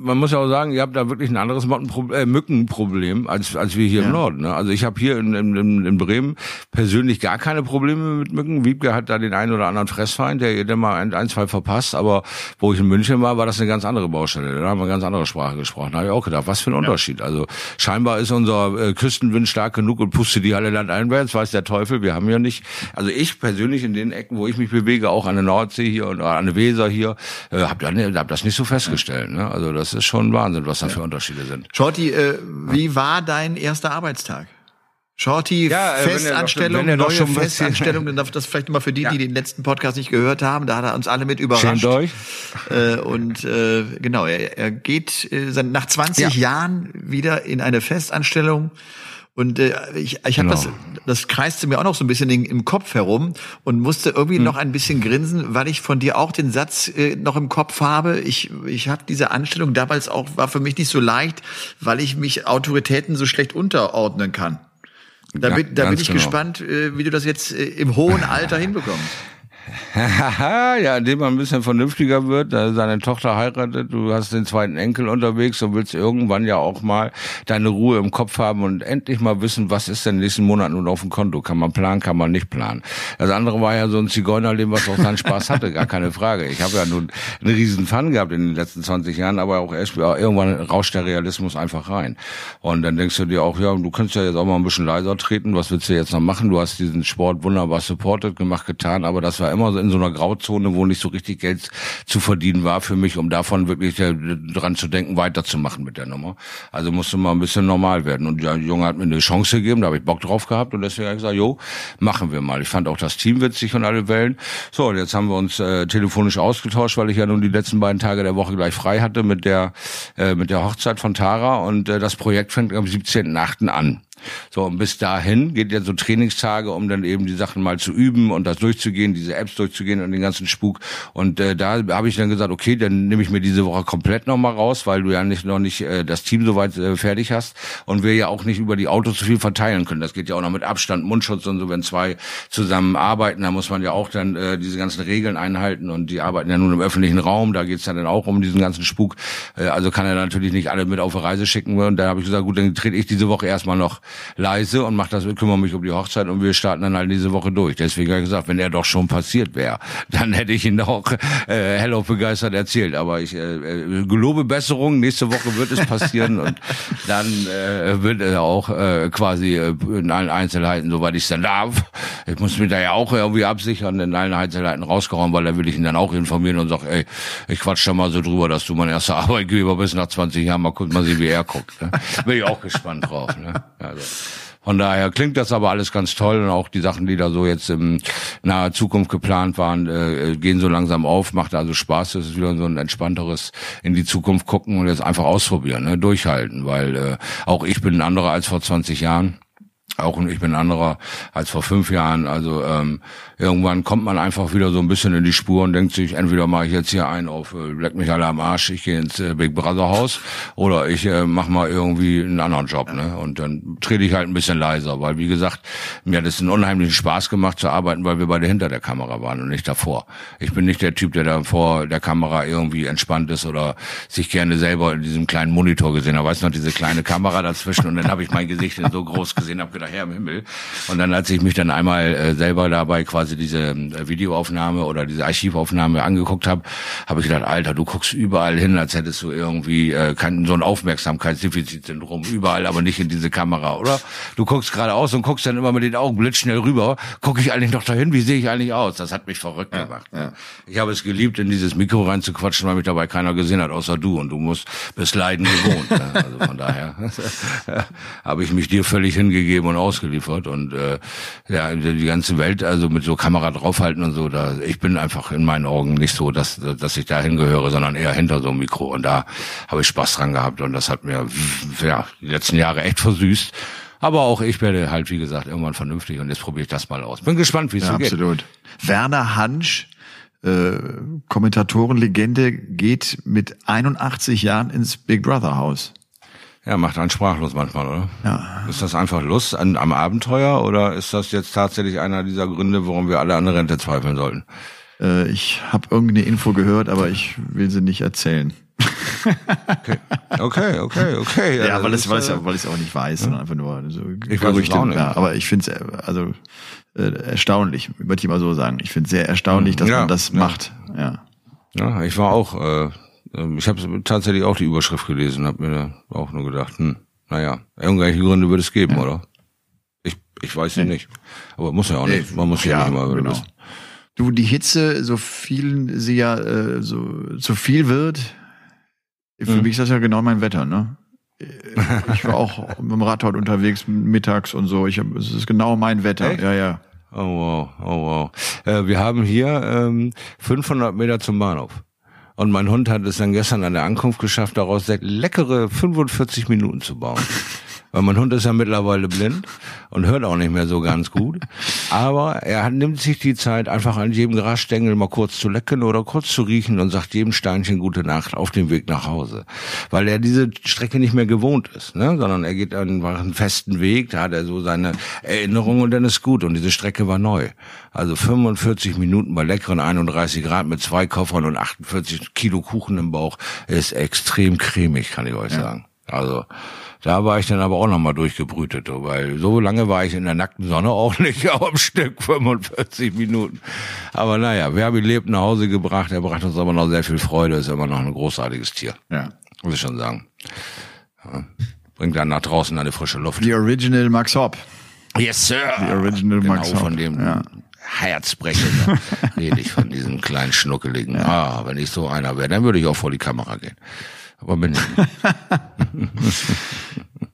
man muss ja auch sagen, ihr habt da wirklich ein anderes Mottenpro äh, Mückenproblem als, als wir hier Ja. im Norden. Ne? Also ich habe hier in, in, in Bremen persönlich gar keine Probleme mit Mücken. Wiebke hat da den einen oder anderen Fressfeind, der der mal ein, ein, zwei verpasst. Aber wo ich in München war, war das eine ganz andere Baustelle. Da haben wir eine ganz andere Sprache gesprochen. Da habe ich auch gedacht, was für ein Unterschied. Also scheinbar ist unser äh, Küstenwind stark genug und pustet die alle landeinwärts, weiß der Teufel. Wir haben ja nicht, also ich persönlich in den Ecken, wo ich mich bewege, auch an der Nordsee hier und an der Weser hier, äh, habe hab das nicht so festgestellt. Ne? Also das ist schon Wahnsinn, was da für Unterschiede sind. Shorty, äh, wie war dein erster Arbeitstag? Shorty, Ja, äh, wenn er doch- Festanstellung, wenn er neue schon ein bisschen- Festanstellung, dann darf das vielleicht mal für die, Ja. die den letzten Podcast nicht gehört haben, da hat er uns alle mit überrascht. Schämt euch. Äh, und äh, genau, er, er geht äh, nach 20 Ja. Jahren wieder in eine Festanstellung. Und äh, ich, ich habe Genau. das, das kreiste mir auch noch so ein bisschen in, im Kopf herum und musste Hm. irgendwie noch ein bisschen grinsen, weil ich von dir auch den Satz äh, noch im Kopf habe. Ich, ich habe diese Anstellung damals auch, war für mich nicht so leicht, weil ich mich Autoritäten so schlecht unterordnen kann. Da Ja, bin, da bin ich genau. gespannt, äh, wie du das jetzt äh, im hohen Alter hinbekommst. ja, indem man ein bisschen vernünftiger wird, äh, seine Tochter heiratet, du hast den zweiten Enkel unterwegs und willst irgendwann ja auch mal deine Ruhe im Kopf haben und endlich mal wissen, was ist denn nächsten Monaten nun auf dem Konto? Kann man planen, kann man nicht planen. Das andere war ja so ein Zigeunerleben, was auch seinen Spaß hatte, gar keine Frage. Ich habe ja nun einen riesen Fun gehabt in den letzten 20 Jahren, aber auch erst irgendwann rauscht der Realismus einfach rein. Und dann denkst du dir auch, ja, du kannst ja jetzt auch mal ein bisschen leiser treten, was willst du jetzt noch machen? Du hast diesen Sport wunderbar supported gemacht, getan, aber das war immer so in so einer Grauzone, wo nicht so richtig Geld zu verdienen war für mich, um davon wirklich äh, dran zu denken, weiterzumachen mit der Nummer. Also musste mal ein bisschen normal werden. Und der Junge hat mir eine Chance gegeben, da habe ich Bock drauf gehabt und deswegen habe ich gesagt, jo, machen wir mal. Ich fand auch das Team witzig und alle Wellen. So, und jetzt haben wir uns äh, telefonisch ausgetauscht, weil ich ja nun die letzten beiden Tage der Woche gleich frei hatte mit der äh, mit der Hochzeit von Tara und äh, das Projekt fängt am 17.8. an. So, und bis dahin geht ja so Trainingstage, um dann eben die Sachen mal zu üben und das durchzugehen, diese Apps durchzugehen und den ganzen Spuk. Und äh, da habe ich dann gesagt, okay, dann nehme ich mir diese Woche komplett nochmal raus, weil du ja nicht noch nicht äh, das Team soweit äh, fertig hast und wir ja auch nicht über die Autos so viel verteilen können. Das geht ja auch noch mit Abstand, Mundschutz und so, wenn zwei zusammen arbeiten, da muss man ja auch dann äh, diese ganzen Regeln einhalten und die arbeiten ja nun im öffentlichen Raum, da geht's ja dann auch um diesen ganzen Spuk. Äh, also kann er natürlich nicht alle mit auf eine Reise schicken. Und da habe ich gesagt, gut, dann trete ich diese Woche erstmal noch leise und mach das, kümmere mich um die Hochzeit und wir starten dann halt diese Woche durch. Deswegen habe ich gesagt, wenn er doch schon passiert wäre, dann hätte ich ihn auch äh, hellauf begeistert erzählt. Aber ich äh, äh, gelobe Besserung, nächste Woche wird es passieren und dann äh, wird er auch äh, quasi äh, in allen Einzelheiten, soweit ich es dann darf. Ich muss mich da ja auch irgendwie absichern, in allen Einzelheiten rausgehauen, weil da will ich ihn dann auch informieren und sage, ey, ich quatsch da mal so drüber, dass du mein erster Arbeitgeber bist nach 20 Jahren. Mal gucken, mal sehen, wie er guckt. Ne? Bin ich auch gespannt drauf. Ne? Also. Von daher klingt das aber alles ganz toll und auch die Sachen, die da so jetzt in naher Zukunft geplant waren, äh, gehen so langsam auf, macht also Spaß. Das ist wieder so ein entspannteres in die Zukunft gucken und jetzt einfach ausprobieren, ne? durchhalten, weil äh, auch ich bin ein anderer als vor 20 Jahren. Auch ich bin anderer als vor fünf Jahren. Also ähm, irgendwann kommt man einfach wieder so ein bisschen in die Spur und denkt sich, entweder mache ich jetzt hier einen auf, äh, leck mich alle am Arsch, ich gehe ins äh, Big Brother Haus oder ich äh, mache mal irgendwie einen anderen Job. Ne? Und dann trete ich halt ein bisschen leiser, weil wie gesagt, mir hat es einen unheimlichen Spaß gemacht zu arbeiten, weil wir beide hinter der Kamera waren und nicht davor. Ich bin nicht der Typ, der da vor der Kamera irgendwie entspannt ist oder sich gerne selber in diesem kleinen Monitor gesehen hat. Weißt du noch, diese kleine Kamera dazwischen und dann habe ich mein Gesicht so groß gesehen, habe gedacht, Herr im Himmel. Und dann, als ich mich dann einmal äh, selber dabei quasi diese äh, Videoaufnahme oder diese Archivaufnahme angeguckt habe, habe ich gedacht, Alter, du guckst überall hin, als hättest du irgendwie äh, kein, so ein Aufmerksamkeitsdefizitsyndrom, überall, aber nicht in diese Kamera, oder? Du guckst geradeaus und guckst dann immer mit den Augen blitzschnell rüber. Gucke ich eigentlich noch dahin? Wie sehe ich eigentlich aus? Das hat mich verrückt gemacht. ja. Ich habe es geliebt, in dieses Mikro reinzuquatschen, weil mich dabei keiner gesehen hat, außer du. Und du musst bis Leiden gewohnt. ne? Also von daher habe ich mich dir völlig hingegeben und ausgeliefert. Und äh, ja, die ganze Welt, also mit so Kamera draufhalten und so, da ich bin einfach in meinen Augen nicht so, dass, dass ich da hingehöre, sondern eher hinter so einem Mikro. Und da habe ich Spaß dran gehabt und das hat mir ja die letzten Jahre echt versüßt. Aber auch ich werde halt, wie gesagt, irgendwann vernünftig und jetzt probiere ich das mal aus. Bin gespannt, wie es Ja, so geht. absolut. Werner Hansch, äh, Kommentatorenlegende, geht mit 81 Jahren ins Big Brother Haus. Ja, macht einen sprachlos manchmal, oder? Ja. Ist das einfach Lust an, am Abenteuer oder ist das jetzt tatsächlich einer dieser Gründe, warum wir alle an der Rente zweifeln sollten? Äh, ich habe irgendeine Info gehört, aber ich will sie nicht erzählen. Okay, okay, okay. Ja, es, weil ist, es, äh, weil ich es auch nicht weiß, sondern einfach nur so Ich weiß es auch nicht. Ja, aber ich finde es also äh, erstaunlich, würde ich mal so sagen. Ich finde es sehr erstaunlich, dass Ja, man das ja. macht. Ja. Ja, ich war auch, äh, ähm, ich habe tatsächlich auch die Überschrift gelesen, habe mir auch nur gedacht, hm, naja, irgendwelche Gründe wird es geben, oder? Ich, ich weiß sie nicht. Aber muss ja auch nicht. Man muss ja, nicht immer genau. wissen. Du, die Hitze, so viel sie ja äh, so zu viel wird, für Mhm. mich ist das ja genau mein Wetter, ne? Ich war auch mit dem Rad heute unterwegs mittags und so. Ich hab, es ist genau mein Wetter. Echt? Ja, ja. Oh wow, oh wow. Äh, wir haben hier ähm, 500 Meter zum Bahnhof. Und mein Hund hat es dann gestern an der Ankunft geschafft, daraus leckere 45 Minuten zu bauen. Weil mein Hund ist ja mittlerweile blind und hört auch nicht mehr so ganz gut. Aber er hat, nimmt sich die Zeit, einfach an jedem Grasstängel mal kurz zu lecken oder kurz zu riechen und sagt jedem Steinchen gute Nacht auf dem Weg nach Hause. Weil er diese Strecke nicht mehr gewohnt ist, ne? sondern er geht einfach einen festen Weg, da hat er so seine Erinnerungen und dann ist gut. Und diese Strecke war neu. Also 45 Minuten bei leckeren 31 Grad mit zwei Koffern und 48 Kilo Kuchen im Bauch ist extrem cremig, kann ich euch sagen. Also da war ich dann aber auch nochmal durchgebrütet, weil so lange war ich in der nackten Sonne auch nicht, am Stück 45 Minuten. Aber naja, wir haben ihn lebt nach Hause gebracht, er brachte uns aber noch sehr viel Freude, ist immer noch ein großartiges Tier, ja. muss ich schon sagen. Ja. Bringt dann nach draußen eine frische Luft. Die Original Max Hopp. Yes, Sir. Die Original genau Max Hopp. von dem Ja. Herzbrechen rede ich von diesem kleinen Schnuckeligen. Ah, wenn ich so einer wäre, dann würde ich auch vor die Kamera gehen. Aber bin ich.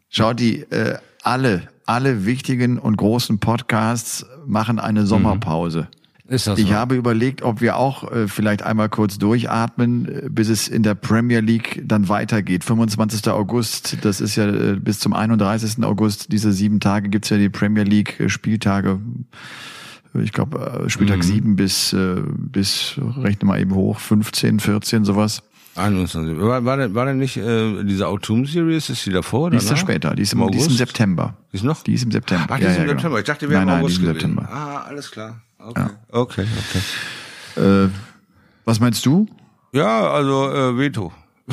Schau, die äh, alle, alle wichtigen und großen Podcasts machen eine Sommerpause. Ist das Ich so? habe überlegt, ob wir auch äh, vielleicht einmal kurz durchatmen, äh, bis es in der Premier League dann weitergeht. 25. August, das ist ja äh, bis zum 31. August, diese sieben Tage gibt's ja die Premier League äh, Spieltage. Ich glaube, äh, Spieltag Mhm. sieben bis, äh, bis, rechne mal eben hoch, 15, 14, sowas. 21. War, war, denn, war denn nicht äh, diese Autumn Series, ist die davor? Die ist ja danach? später, die ist im, Im die ist im August? September. Die ist noch? Die ist im September. Ach, die Ja, ist im ja, genau. September. Ich dachte, wir nein, im nein, die August ist im gewesen. September. Ah, alles klar. Okay, okay, okay. Äh, was meinst du? Ja, also äh, Veto.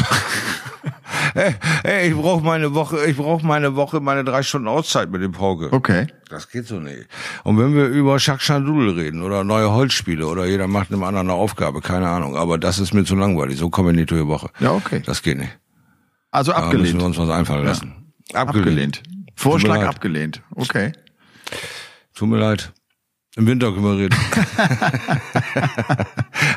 hey, hey, ich brauche meine Woche, ich brauche meine Woche, meine drei Stunden Auszeit mit dem Pauke. Okay. Das geht so nicht. Und wenn wir über Schakschandudel reden oder neue Holzspiele oder jeder macht einem anderen eine Aufgabe, keine Ahnung, aber das ist mir zu langweilig. So kommen wir nicht durch die Woche. Ja, okay. Das geht nicht. Also Da müssen abgelehnt. wir uns was einfallen lassen. Abgelehnt. Vorschlag leid. abgelehnt. Okay. Tut mir leid. Im Winter können wir reden.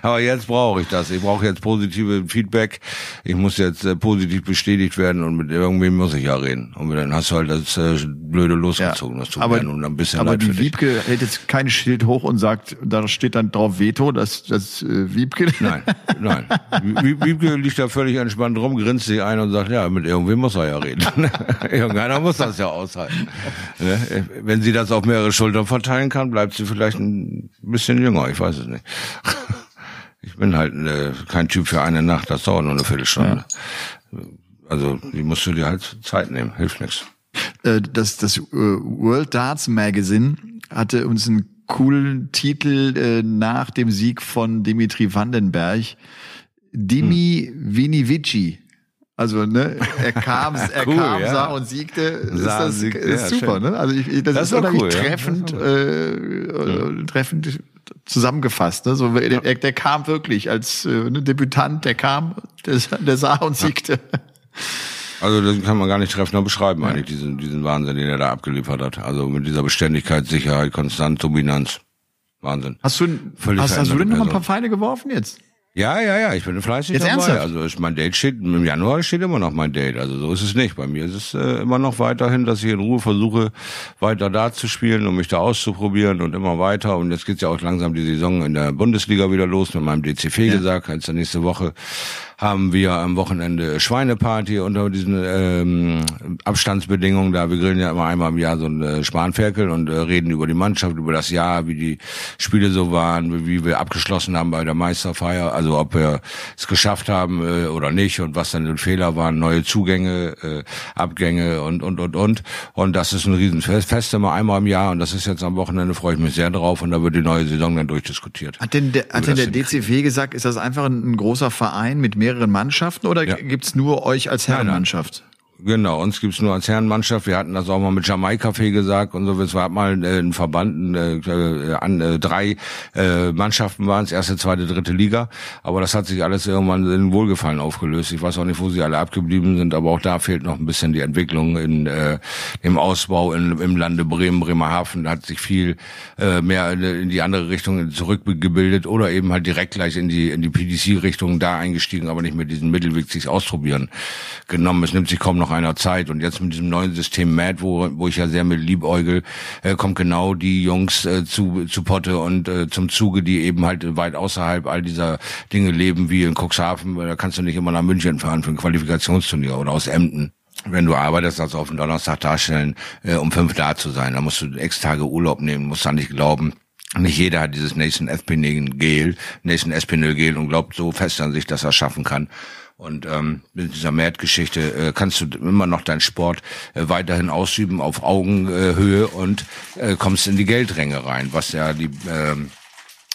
Aber jetzt brauche ich das. Ich brauche jetzt positive Feedback. Ich muss jetzt äh, positiv bestätigt werden und mit irgendwem muss ich ja reden. Und dann hast du halt das äh, blöde losgezogen. Das tut aber, mir nun ein bisschen aber leid die. Wiebke hält jetzt kein Schild hoch und sagt, da steht dann drauf Veto, das, das äh, Wiebke. Nein, nein. Wie- Wiebke liegt da völlig entspannt rum, grinst sich ein und sagt, ja, mit irgendwem muss er ja reden. Irgendeiner muss das ja aushalten. Ne? Wenn sie das auf mehrere Schultern verteilen kann, bleibt sie vielleicht ein bisschen jünger, ich weiß es nicht. Ich bin halt äh, kein Typ für eine Nacht, das dauert nur eine Viertelstunde. Also, die musst du dir halt Zeit nehmen, hilft nichts. Äh, das, das äh, World Darts Magazine hatte uns einen coolen Titel äh, nach dem Sieg von Dimitri Vandenberg. Dimi Hm. Vinivici. Also, ne, er kam, er Cool, kam, ja. sah und siegte. Ist Sah, das siegte, ist ja, super, schön. ne? Also, ich, das, Das ist unheimlich cool, ja. treffend, Das äh, äh, treffend zusammengefasst, ne? So, der, der, kam wirklich als äh, ne, Debütant, der kam, der, der sah und siegte. Also das kann man gar nicht treffender beschreiben, eigentlich, diesen, diesen Wahnsinn, den er da abgeliefert hat. Also mit dieser Beständigkeit, Sicherheit, Konstant, Dominanz. Wahnsinn. Hast du, Völlig hast, hast du denn noch ein paar. Pfeile geworfen jetzt? Ja, ja, ja, ich bin fleißig Jetzt dabei. ernsthaft? Also ist mein Date steht, im Januar steht immer noch mein Date. Also so ist es nicht. Bei mir ist es äh, immer noch weiterhin, dass ich in Ruhe versuche, weiter da zu spielen und mich da auszuprobieren und immer weiter. Und jetzt geht's ja auch langsam die Saison in der Bundesliga wieder los mit meinem DCV gesagt, als der nächste Woche. Haben wir am Wochenende Schweineparty unter diesen ähm, Abstandsbedingungen. Da wir grillen ja immer einmal im Jahr so ein äh, Spanferkel und äh, reden über die Mannschaft, über das Jahr, wie die Spiele so waren, wie wir abgeschlossen haben bei der Meisterfeier, also ob wir es geschafft haben äh, oder nicht und was dann die Fehler waren, neue Zugänge, äh, Abgänge und und und und. Und das ist ein Riesenfest, Fest immer einmal im Jahr und das ist jetzt am Wochenende, freue ich mich sehr drauf und da wird die neue Saison dann durchdiskutiert. Hat denn der, hat denn der DCW gesagt, ist das einfach ein, ein großer Verein mit mehreren Mannschaften oder ja. gibt's nur euch als Herrenmannschaft? Genau, uns gibt's nur als Herrenmannschaft. Wir hatten das auch mal mit Jamaika-Fee gesagt und so. Es war mal äh, ein Verband, äh, äh, an äh, drei äh, Mannschaften waren es, erste, zweite, dritte Liga. Aber das hat sich alles irgendwann in Wohlgefallen aufgelöst. Ich weiß auch nicht, wo sie alle abgeblieben sind, aber auch da fehlt noch ein bisschen die Entwicklung in äh, im Ausbau in, im Lande Bremen, Bremerhaven. Da hat sich viel äh, mehr in, die andere Richtung zurückgebildet oder eben halt direkt gleich in die in die PDC-Richtung da eingestiegen, aber nicht mit diesem Mittelweg sich ausprobieren genommen. Es nimmt sich kaum noch noch einer Zeit. Und jetzt mit diesem neuen System MAD, wo, wo ich ja sehr mit liebäugel, äh, kommt genau die Jungs äh, zu, zu Potte und äh, zum Zuge, die eben halt weit außerhalb all dieser Dinge leben, wie in Cuxhaven. Da kannst du nicht immer nach München fahren für ein Qualifikationsturnier oder aus Emden wenn du arbeitest, also auf den Donnerstag darstellen, äh, um fünf da zu sein. Da musst du x Tage Urlaub nehmen, musst an dich glauben. Nicht jeder hat dieses Nathan Espinel Gel, Nathan Espinel Gel und glaubt so fest an sich, dass er es schaffen kann. Und ähm, mit dieser Mad-Geschichte äh, kannst du immer noch deinen Sport äh, weiterhin ausüben auf Augenhöhe und äh, kommst in die Geldränge rein, was ja die äh,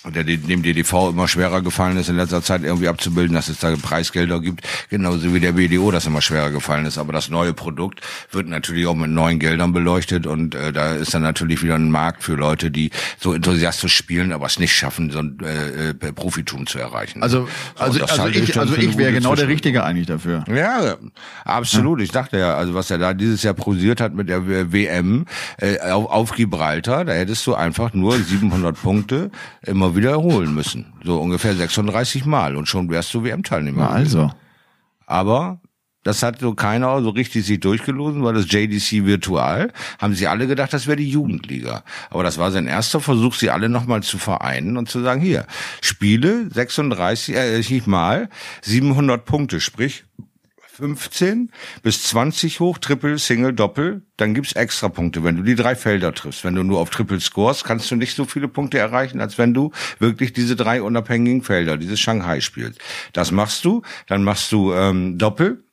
der dem DDV immer schwerer gefallen ist, in letzter Zeit irgendwie abzubilden, dass es da Preisgelder gibt, genauso wie der BDO das immer schwerer gefallen ist. Aber das neue Produkt wird natürlich auch mit neuen Geldern beleuchtet und äh, da ist dann natürlich wieder ein Markt für Leute, die so enthusiastisch spielen, aber es nicht schaffen, so ein äh, äh Profitum zu erreichen. Also, so, also, also ich, also ich wäre genau der Richtige eigentlich dafür. Ja, absolut. Ja. Ich dachte ja, also was er da dieses Jahr posiert hat mit der WM äh, auf, auf Gibraltar, da hättest du einfach nur 700 Punkte immer wiederholen müssen. So ungefähr 36 Mal und schon wärst du WM-Teilnehmer. Also. Aber das hat so keiner so richtig sich durchgelosen, weil das JDC virtual haben sie alle gedacht, das wäre die Jugendliga. Aber das war sein erster Versuch, sie alle nochmal zu vereinen und zu sagen, hier, Spiele 36, äh, nicht mal, 700 Punkte, sprich 15 bis 20 hoch, Triple, Single, Doppel, dann gibt's extra Punkte, wenn du die drei Felder triffst. Wenn du nur auf Triple scores, kannst du nicht so viele Punkte erreichen, als wenn du wirklich diese drei unabhängigen Felder, dieses Shanghai spielst. Das machst du, dann machst du ähm, Doppel,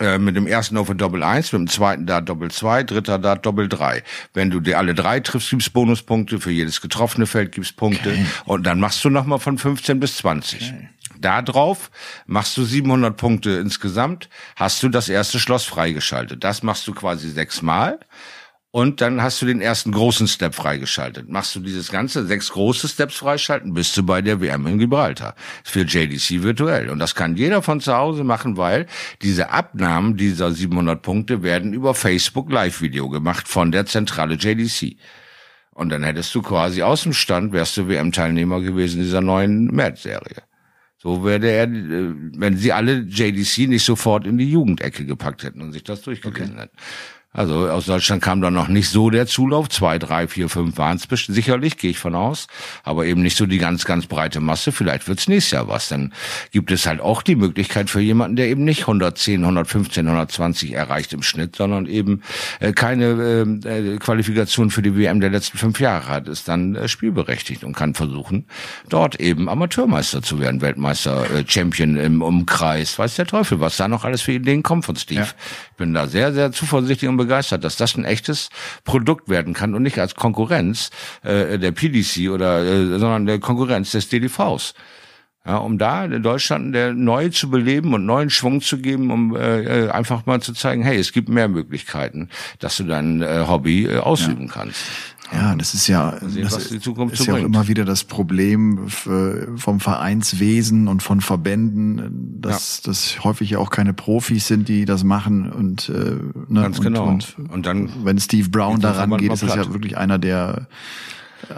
äh, mit dem ersten auf ein Doppel 1, mit dem zweiten da Doppel 2, dritter da Doppel 3. Wenn du dir alle drei triffst, gibt's Bonuspunkte, für jedes getroffene Feld gibt's Punkte okay. und dann machst du nochmal von 15 bis 20. Okay. Da drauf machst du 700 Punkte insgesamt, hast du das erste Schloss freigeschaltet. Das machst du quasi sechsmal. Und dann hast du den ersten großen Step freigeschaltet. Machst du dieses ganze sechs große Steps freischalten, bist du bei der WM in Gibraltar. Für JDC virtuell. Und das kann jeder von zu Hause machen, weil diese Abnahmen dieser 700 Punkte werden über Facebook Live-Video gemacht von der Zentrale JDC. Und dann hättest du quasi aus dem Stand, wärst du WM-Teilnehmer gewesen dieser neuen Mad-Serie. So würde er, äh, wenn sie alle JDC nicht sofort in die Jugendecke gepackt hätten und sich das durchgegangen okay. hätten. Also aus Deutschland kam da noch nicht so der Zulauf. Zwei, drei, vier, fünf waren es sicherlich, gehe ich von aus. Aber eben nicht so die ganz, ganz breite Masse. Vielleicht wird's nächstes Jahr was. Dann gibt es halt auch die Möglichkeit für jemanden, der eben nicht 110, 115, 120 erreicht im Schnitt, sondern eben äh, keine äh, äh, Qualifikation für die WM der letzten fünf Jahre hat, ist dann äh, spielberechtigt und kann versuchen, dort eben Amateurmeister zu werden, Weltmeister, äh, Champion im Umkreis. Weiß der Teufel, was da noch alles für Ideen kommt von Steve. Ja. Ich bin da sehr, sehr zuversichtlich und begeistert, dass das ein echtes Produkt werden kann und nicht als Konkurrenz äh, der PDC oder äh, sondern der Konkurrenz des DDVs. Ja, um da in Deutschland der neu zu beleben und neuen Schwung zu geben, um äh, äh, einfach mal zu zeigen, hey, es gibt mehr Möglichkeiten, dass du dein äh, Hobby äh, ausüben ja. kannst. Ja, das ist ja, sehen, das ist ja auch immer wieder das Problem vom Vereinswesen und von Verbänden, dass ja. das häufig ja auch keine Profis sind, die das machen und äh, ne, ganz und, genau. Und, und dann, wenn Steve Brown daran geht, ist das ja wirklich einer, der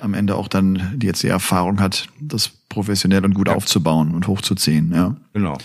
am Ende auch dann die jetzt die Erfahrung hat, das professionell und gut ja. aufzubauen und hochzuziehen. Ja, genau.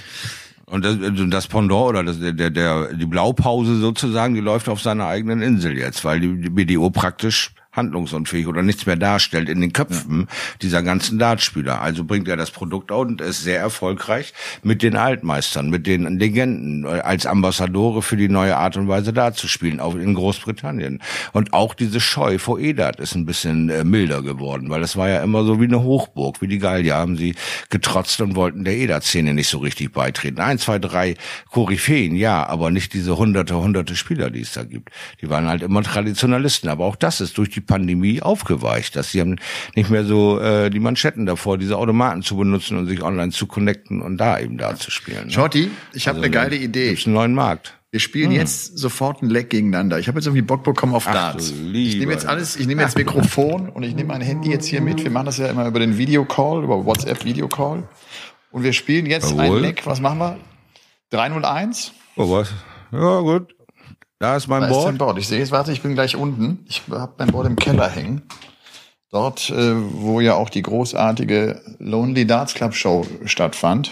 Und das, das Pendant oder das, der, der, die Blaupause sozusagen, die läuft auf seiner eigenen Insel jetzt, weil die, die BDO praktisch handlungsunfähig oder nichts mehr darstellt in den Köpfen ja. dieser ganzen Dartspieler. Also bringt er das Produkt out und ist sehr erfolgreich mit den Altmeistern, mit den Legenden äh, als Ambassadore für die neue Art und Weise darzuspielen, auch in Großbritannien. Und auch diese Scheu vor Edat ist ein bisschen äh, milder geworden, weil es war ja immer so wie eine Hochburg, wie die Gallier haben sie getrotzt und wollten der Edat-Szene nicht so richtig beitreten. Ein, zwei, drei Koryphäen, ja, aber nicht diese hunderte, hunderte Spieler, die es da gibt. Die waren halt immer Traditionalisten, aber auch das ist durch die Pandemie aufgeweicht, dass sie haben nicht mehr so äh, die Manschetten davor, diese Automaten zu benutzen und sich online zu connecten und da eben da zu spielen. Ne? Shorty, ich habe also, eine geile Idee. Gibt's einen neuen Markt. Wir spielen hm. jetzt sofort ein Leck gegeneinander. Ich habe jetzt irgendwie Bock bekommen auf Darts. Ich nehme jetzt alles, ich nehme jetzt Mikrofon und ich nehme mein Handy jetzt hier mit. Wir machen das ja immer über den Videocall, über WhatsApp Videocall. Und wir spielen jetzt Jawohl. ein Leck. Was machen wir? 301? Oh, was? Ja, gut. Da ist mein da Board. Ist dein Board. Ich sehe es, warte, ich bin gleich unten. Ich habe mein Board im Keller hängen. Dort, äh, wo ja auch die großartige Lonely Darts Club Show stattfand.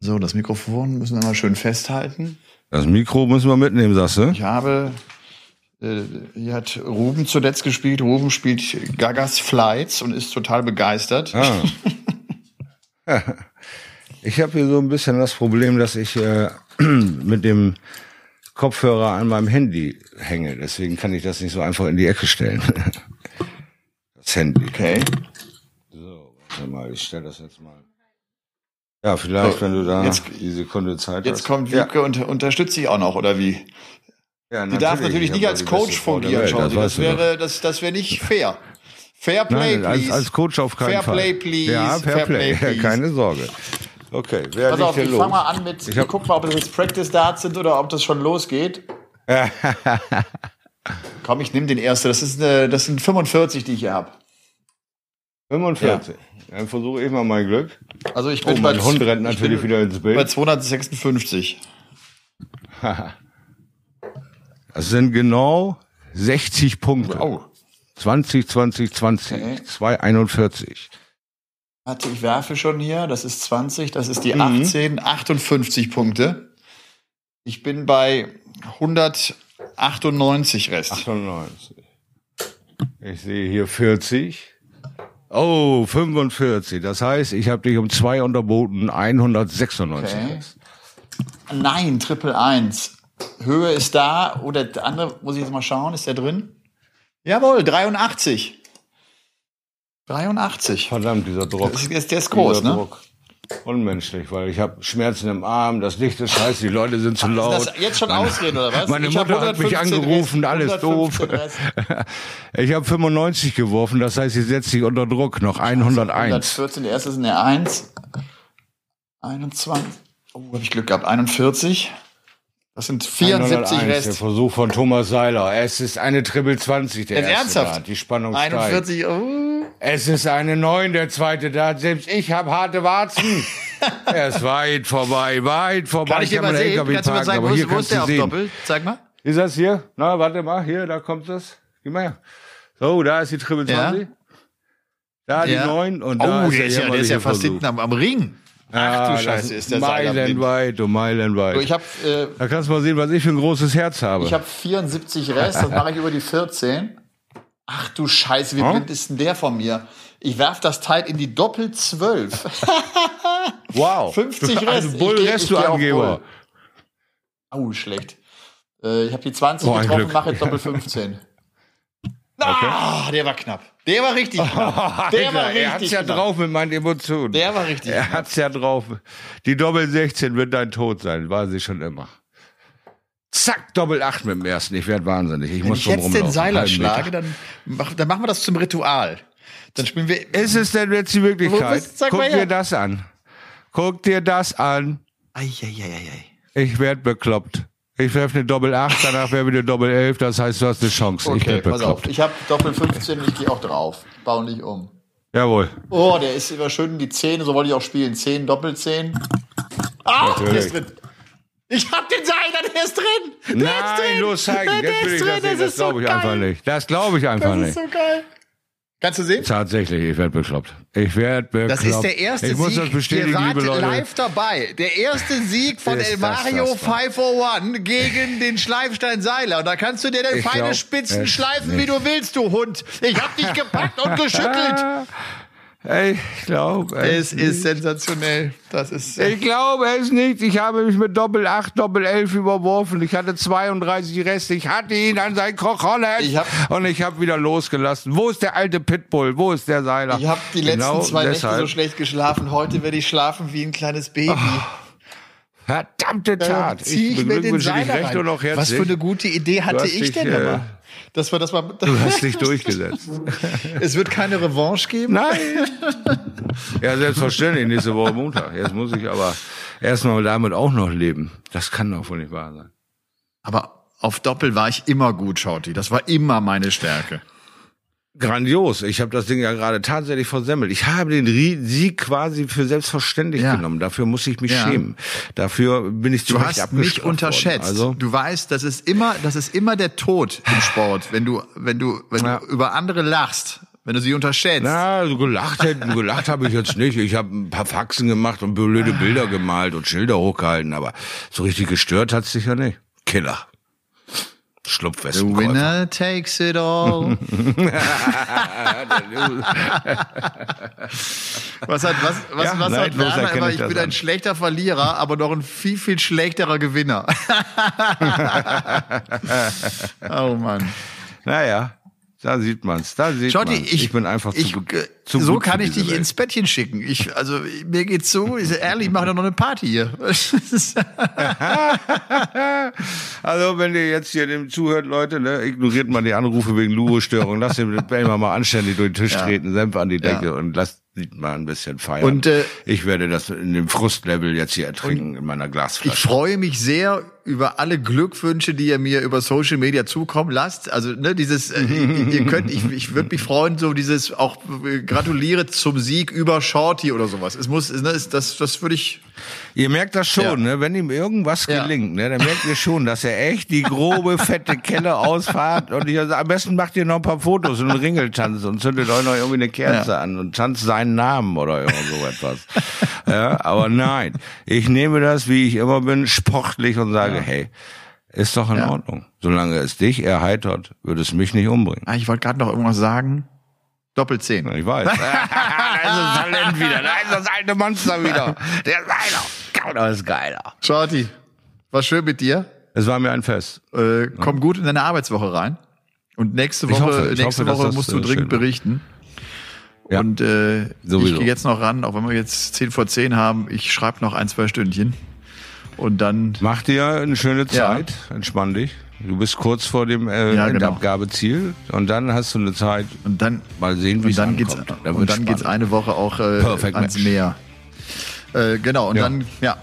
So, das Mikrofon müssen wir mal schön festhalten. Das Mikro müssen wir mitnehmen, sagst du? Ich habe, äh, hier hat Ruben zuletzt gespielt. Ruben spielt Gagas Flights und ist total begeistert. Ah. ich habe hier so ein bisschen das Problem, dass ich äh, mit dem Kopfhörer an meinem Handy hänge. Deswegen kann ich das nicht so einfach in die Ecke stellen. das Handy. Okay. So, warte mal, ich stelle das jetzt mal. Ja, vielleicht, so, wenn du da jetzt, die Sekunde Zeit jetzt hast. Jetzt kommt Wiebke ja. und unterstützt dich auch noch, oder wie? Ja, die darf natürlich nicht als Coach fungieren, Welt, das, das wäre, das, das wäre nicht fair. Fair Play, Nein, please. Als, als Coach auf keinen fair Fall. Fair Play, please. Ja, Fair, fair Play, play keine Sorge. Okay, wer Pass auf, ich fange mal an mit, ich, hab, guck mal, ob das jetzt Practice Darts sind oder ob das schon losgeht. Komm, ich nehme den ersten. Das, ist eine, das sind 45, die ich hier habe. 45. Ja. Dann versuche ich mal mein Glück. Also ich bin oh, bei, Hund rennt natürlich wieder ins Bild. Bei 256. das sind genau 60 Punkte. Oh. 20, 20, 20, okay. 241. Warte, ich werfe schon hier. Das ist 20, das ist die 18, mhm. 58 Punkte. Ich bin bei 198 Rest. 98. Ich sehe hier 40. Oh, 45. Das heißt, ich habe dich um zwei unterboten, 196 okay. Rest. Nein, Triple 1. Höhe ist da. Oder der andere, muss ich jetzt mal schauen, ist der drin? Jawohl, 83. 83. Verdammt, dieser Druck. Das ist, der ist groß, dieser ne? Druck. Unmenschlich, weil ich habe Schmerzen im Arm, das Licht ist scheiße, die Leute sind zu laut. Ist das jetzt schon ausreden oder was? Meine ich Mutter hat mich angerufen, Rest, alles doof. ich habe 95 geworfen, das heißt, ich setze dich unter Druck, noch 101. 114, der erste ist eine 1. 21. Oh, habe ich Glück gehabt. 41. Das sind 74 101, Rest. Der Versuch von Thomas Seiler. Es ist eine Triple 20, der Jetzt erste ernsthaft? Dart. Die Spannung 41, steigt. Oh. Es ist eine 9, der zweite Dart. Selbst ich habe harte Warzen. er ist weit vorbei, weit vorbei. Kann ich, dir mal sehen? LKW Kannst parken, du mal sagen, wo, hier wo ist der auf Doppel? Zeig mal. Ist das hier? Na, warte mal, hier, da kommt es. Gib mal her. So, da ist die Triple 20. Ja. Da ja. die 9 und da oh, ist der, ist ja, der ist ja fast hinten am, am Ring. Ach du Scheiße, ist der Meilenweit, du Meilenweit. Ich hab, äh, da kannst du mal sehen, was ich für ein großes Herz habe. Ich habe 74 Rest, das mache ich über die 14. Ach du Scheiße, wie hm? blind ist denn der von mir? Ich werf das Teil in die Doppel 12. wow. 50 Rest. Also Bull ich Rest, du Angeber. Oh, schlecht. Äh, ich habe die 20 oh, getroffen, mache jetzt Doppel 15. Okay. Ah, der war knapp. Der war richtig knapp. Der war richtig er hat's ja knapp. drauf mit meinen Emotionen. Der war richtig Er knapp. hat's ja drauf. Die Doppel 16 wird dein Tod sein, war sie schon immer. Zack, Doppel 8 mit dem ersten. Ich werde wahnsinnig. Ich Wenn muss ich jetzt den Seiler schlage, dann, mach, dann machen wir das zum Ritual. Dann spielen wir. Ist es denn jetzt die Möglichkeit? Guck dir das an. Guck dir das an. Ei, ei, ei, ei. Ich werd bekloppt. Ich werfe eine Doppel 8, danach wäre wieder Doppel 11, das heißt, du hast eine Chance. Okay, ich pass auf. Ich habe Doppel 15 und ich gehe auch drauf. Bau nicht um. Jawohl. Oh, der ist immer schön die 10, so wollte ich auch spielen. 10, Doppel 10. Ah, der ist drin. Ich hab den Seiler, der ist drin. Der Nein, ist drin. los, zeigen. Jetzt will ich das, das, das glaube ich einfach nicht. Das glaube ich einfach so nicht. Das ist so geil. Kannst du sehen? Tatsächlich, ich werde bekloppt. Ich werde bekloppt. Das ist der erste ich muss Sieg. das bestätigen, Ihr wart liebe Leute. live dabei. Der erste Sieg von Ist El Mario das wahr? 501 gegen den Schleifstein Seiler. Und da kannst du dir deine Ich feine glaub, Spitzen schleifen, wie nicht. du willst, du Hund. Ich hab dich gepackt und geschüttelt. Ich glaube Es ist sensationell. Das ist. Ich glaube es nicht. Ich habe mich mit Doppel 8, Doppel 11 überworfen. Ich hatte 32 Reste. Ich hatte ihn an sein Kochonet Ich hab- und ich habe wieder losgelassen. Wo ist der alte Pitbull? Wo ist der Seiler? Ich habe die letzten Genau zwei Nächte deshalb. so schlecht geschlafen. Heute werde ich schlafen wie ein kleines Baby. Verdammte Tat. Äh, zieh ich mir den Seiler recht und auch rein. herzlich. Was für eine gute Idee hatte ich dich, denn äh, immer? Dass wir das mal. Du hast dich durchgesetzt. es wird keine Revanche geben. Nein. Ja, selbstverständlich, nächste Woche Montag. Jetzt muss ich aber erstmal damit auch noch leben. Das kann doch wohl nicht wahr sein. Aber auf Doppel war ich immer gut, Shorty. Das war immer meine Stärke. Grandios. Ich habe das Ding ja gerade tatsächlich versemmelt. Ich habe den Sieg quasi für selbstverständlich Ja. genommen. Dafür muss ich mich Ja. schämen. Dafür bin ich zu Du hast mich unterschätzt. Also, du weißt, das ist immer, das ist immer der Tod im Sport, wenn du, wenn du, wenn Ja. du über andere lachst, wenn du sie unterschätzt. na, so gelacht hätten, gelacht habe ich jetzt nicht. Ich habe ein paar Faxen gemacht und blöde Bilder gemalt und Schilder hochgehalten, aber so richtig gestört hat's dich ja nicht. Killer. The Schlupfwespenkäufer. winner takes it all. was hat, was, was, Ja, was hat Werner immer? ich Ich bin an. ein schlechter Verlierer, aber noch ein viel, viel schlechterer Gewinner. oh Mann. Naja, da sieht man's. Da sieht Schotti, man's. ich, bin einfach ich, zu, gut- zu So kann ich dich Welt. ins Bettchen schicken. Ich, also mir geht's so, ich ehrlich, ich mache doch noch eine Party hier. Also, wenn ihr jetzt hier dem zuhört, Leute, ne, ignoriert mal die Anrufe wegen Luro-Störung. Lasst den Belmer mal anständig durch den Tisch treten, Senf an die Decke Ja. und lasst ihn mal ein bisschen feiern. Und, äh, ich werde das in dem Frustlevel jetzt hier ertrinken in meiner Ich Glasflasche. freue mich sehr über alle Glückwünsche, die ihr mir über Social Media zukommen lasst. Also ne, dieses, äh, ihr könnt, ich, ich würde mich freuen, so dieses auch äh, gratuliere zum Sieg über Shorty oder sowas. Es muss, ne, ist, das, das würde ich. Ihr merkt das schon, Ja. ne? Wenn ihm irgendwas Ja. gelingt, ne, dann merkt ihr schon, dass er echt die grobe, fette Kelle ausfahrt. Und ich, also, am besten macht ihr noch ein paar Fotos und einen Ringeltanz und zündet euch noch irgendwie eine Kerze Ja. an und tanzt seinen Namen oder irgend so etwas. ja, aber nein, ich nehme das, wie ich immer bin, sportlich und sage, hey, ist doch in Ja. Ordnung. Solange es dich erheitert, würde es mich nicht umbringen. Ah, ich wollte gerade noch irgendwas sagen. Doppelzehn. Ich weiß. da ist das Talent wieder. Da ist das alte Monster wieder. Der Seiler. Keiner ist geiler. Shorty, war schön mit dir. Es war mir ein Fest. Äh, komm gut in deine Arbeitswoche rein. Und nächste Ich Woche, hoffe- ich nächste hoffe, Woche musst du äh, dringend berichten. Ja. Und äh, Sowieso. ich gehe jetzt noch ran, auch wenn wir jetzt 10 vor 10 haben. Ich schreibe noch ein, zwei Stündchen. Und dann, Mach dir eine schöne Ja. Zeit, entspann dich. Du bist kurz vor dem äh, Ja, genau. Endabgabeziel und dann hast du eine Zeit, und dann, mal sehen, wie es dann geht's, ankommt. Da und dann geht's spannend. eine Woche auch äh, Perfect ans Match. Meer. Äh, genau, und Ja. dann, ja,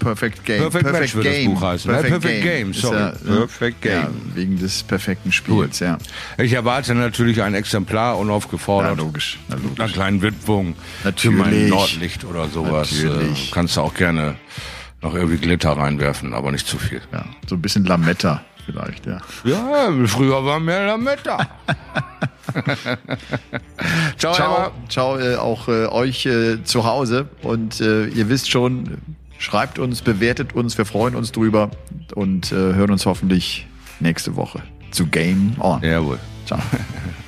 Perfect Game. Perfect Match wird das Buch heißen, ne? Perfect Game, ist sorry. Ja, Perfect Ja, Game. wegen des perfekten Spiels, ja. Ich erwarte natürlich ein Exemplar Ja, unaufgefordert. logisch. Na, Mit einer logisch. kleinen Widmung Natürlich. für mein Nordlicht oder sowas. Natürlich. Äh, kannst du auch gerne noch irgendwie Glitter reinwerfen, aber nicht zu viel. Ja, so ein bisschen Lametta vielleicht, ja. Ja, früher war mehr Lametta. Ciao, Ciao, ciao äh, auch äh, euch äh, zu Hause und äh, ihr wisst schon, schreibt uns, bewertet uns, wir freuen uns drüber und äh, hören uns hoffentlich nächste Woche zu Game On. Jawohl. Ciao.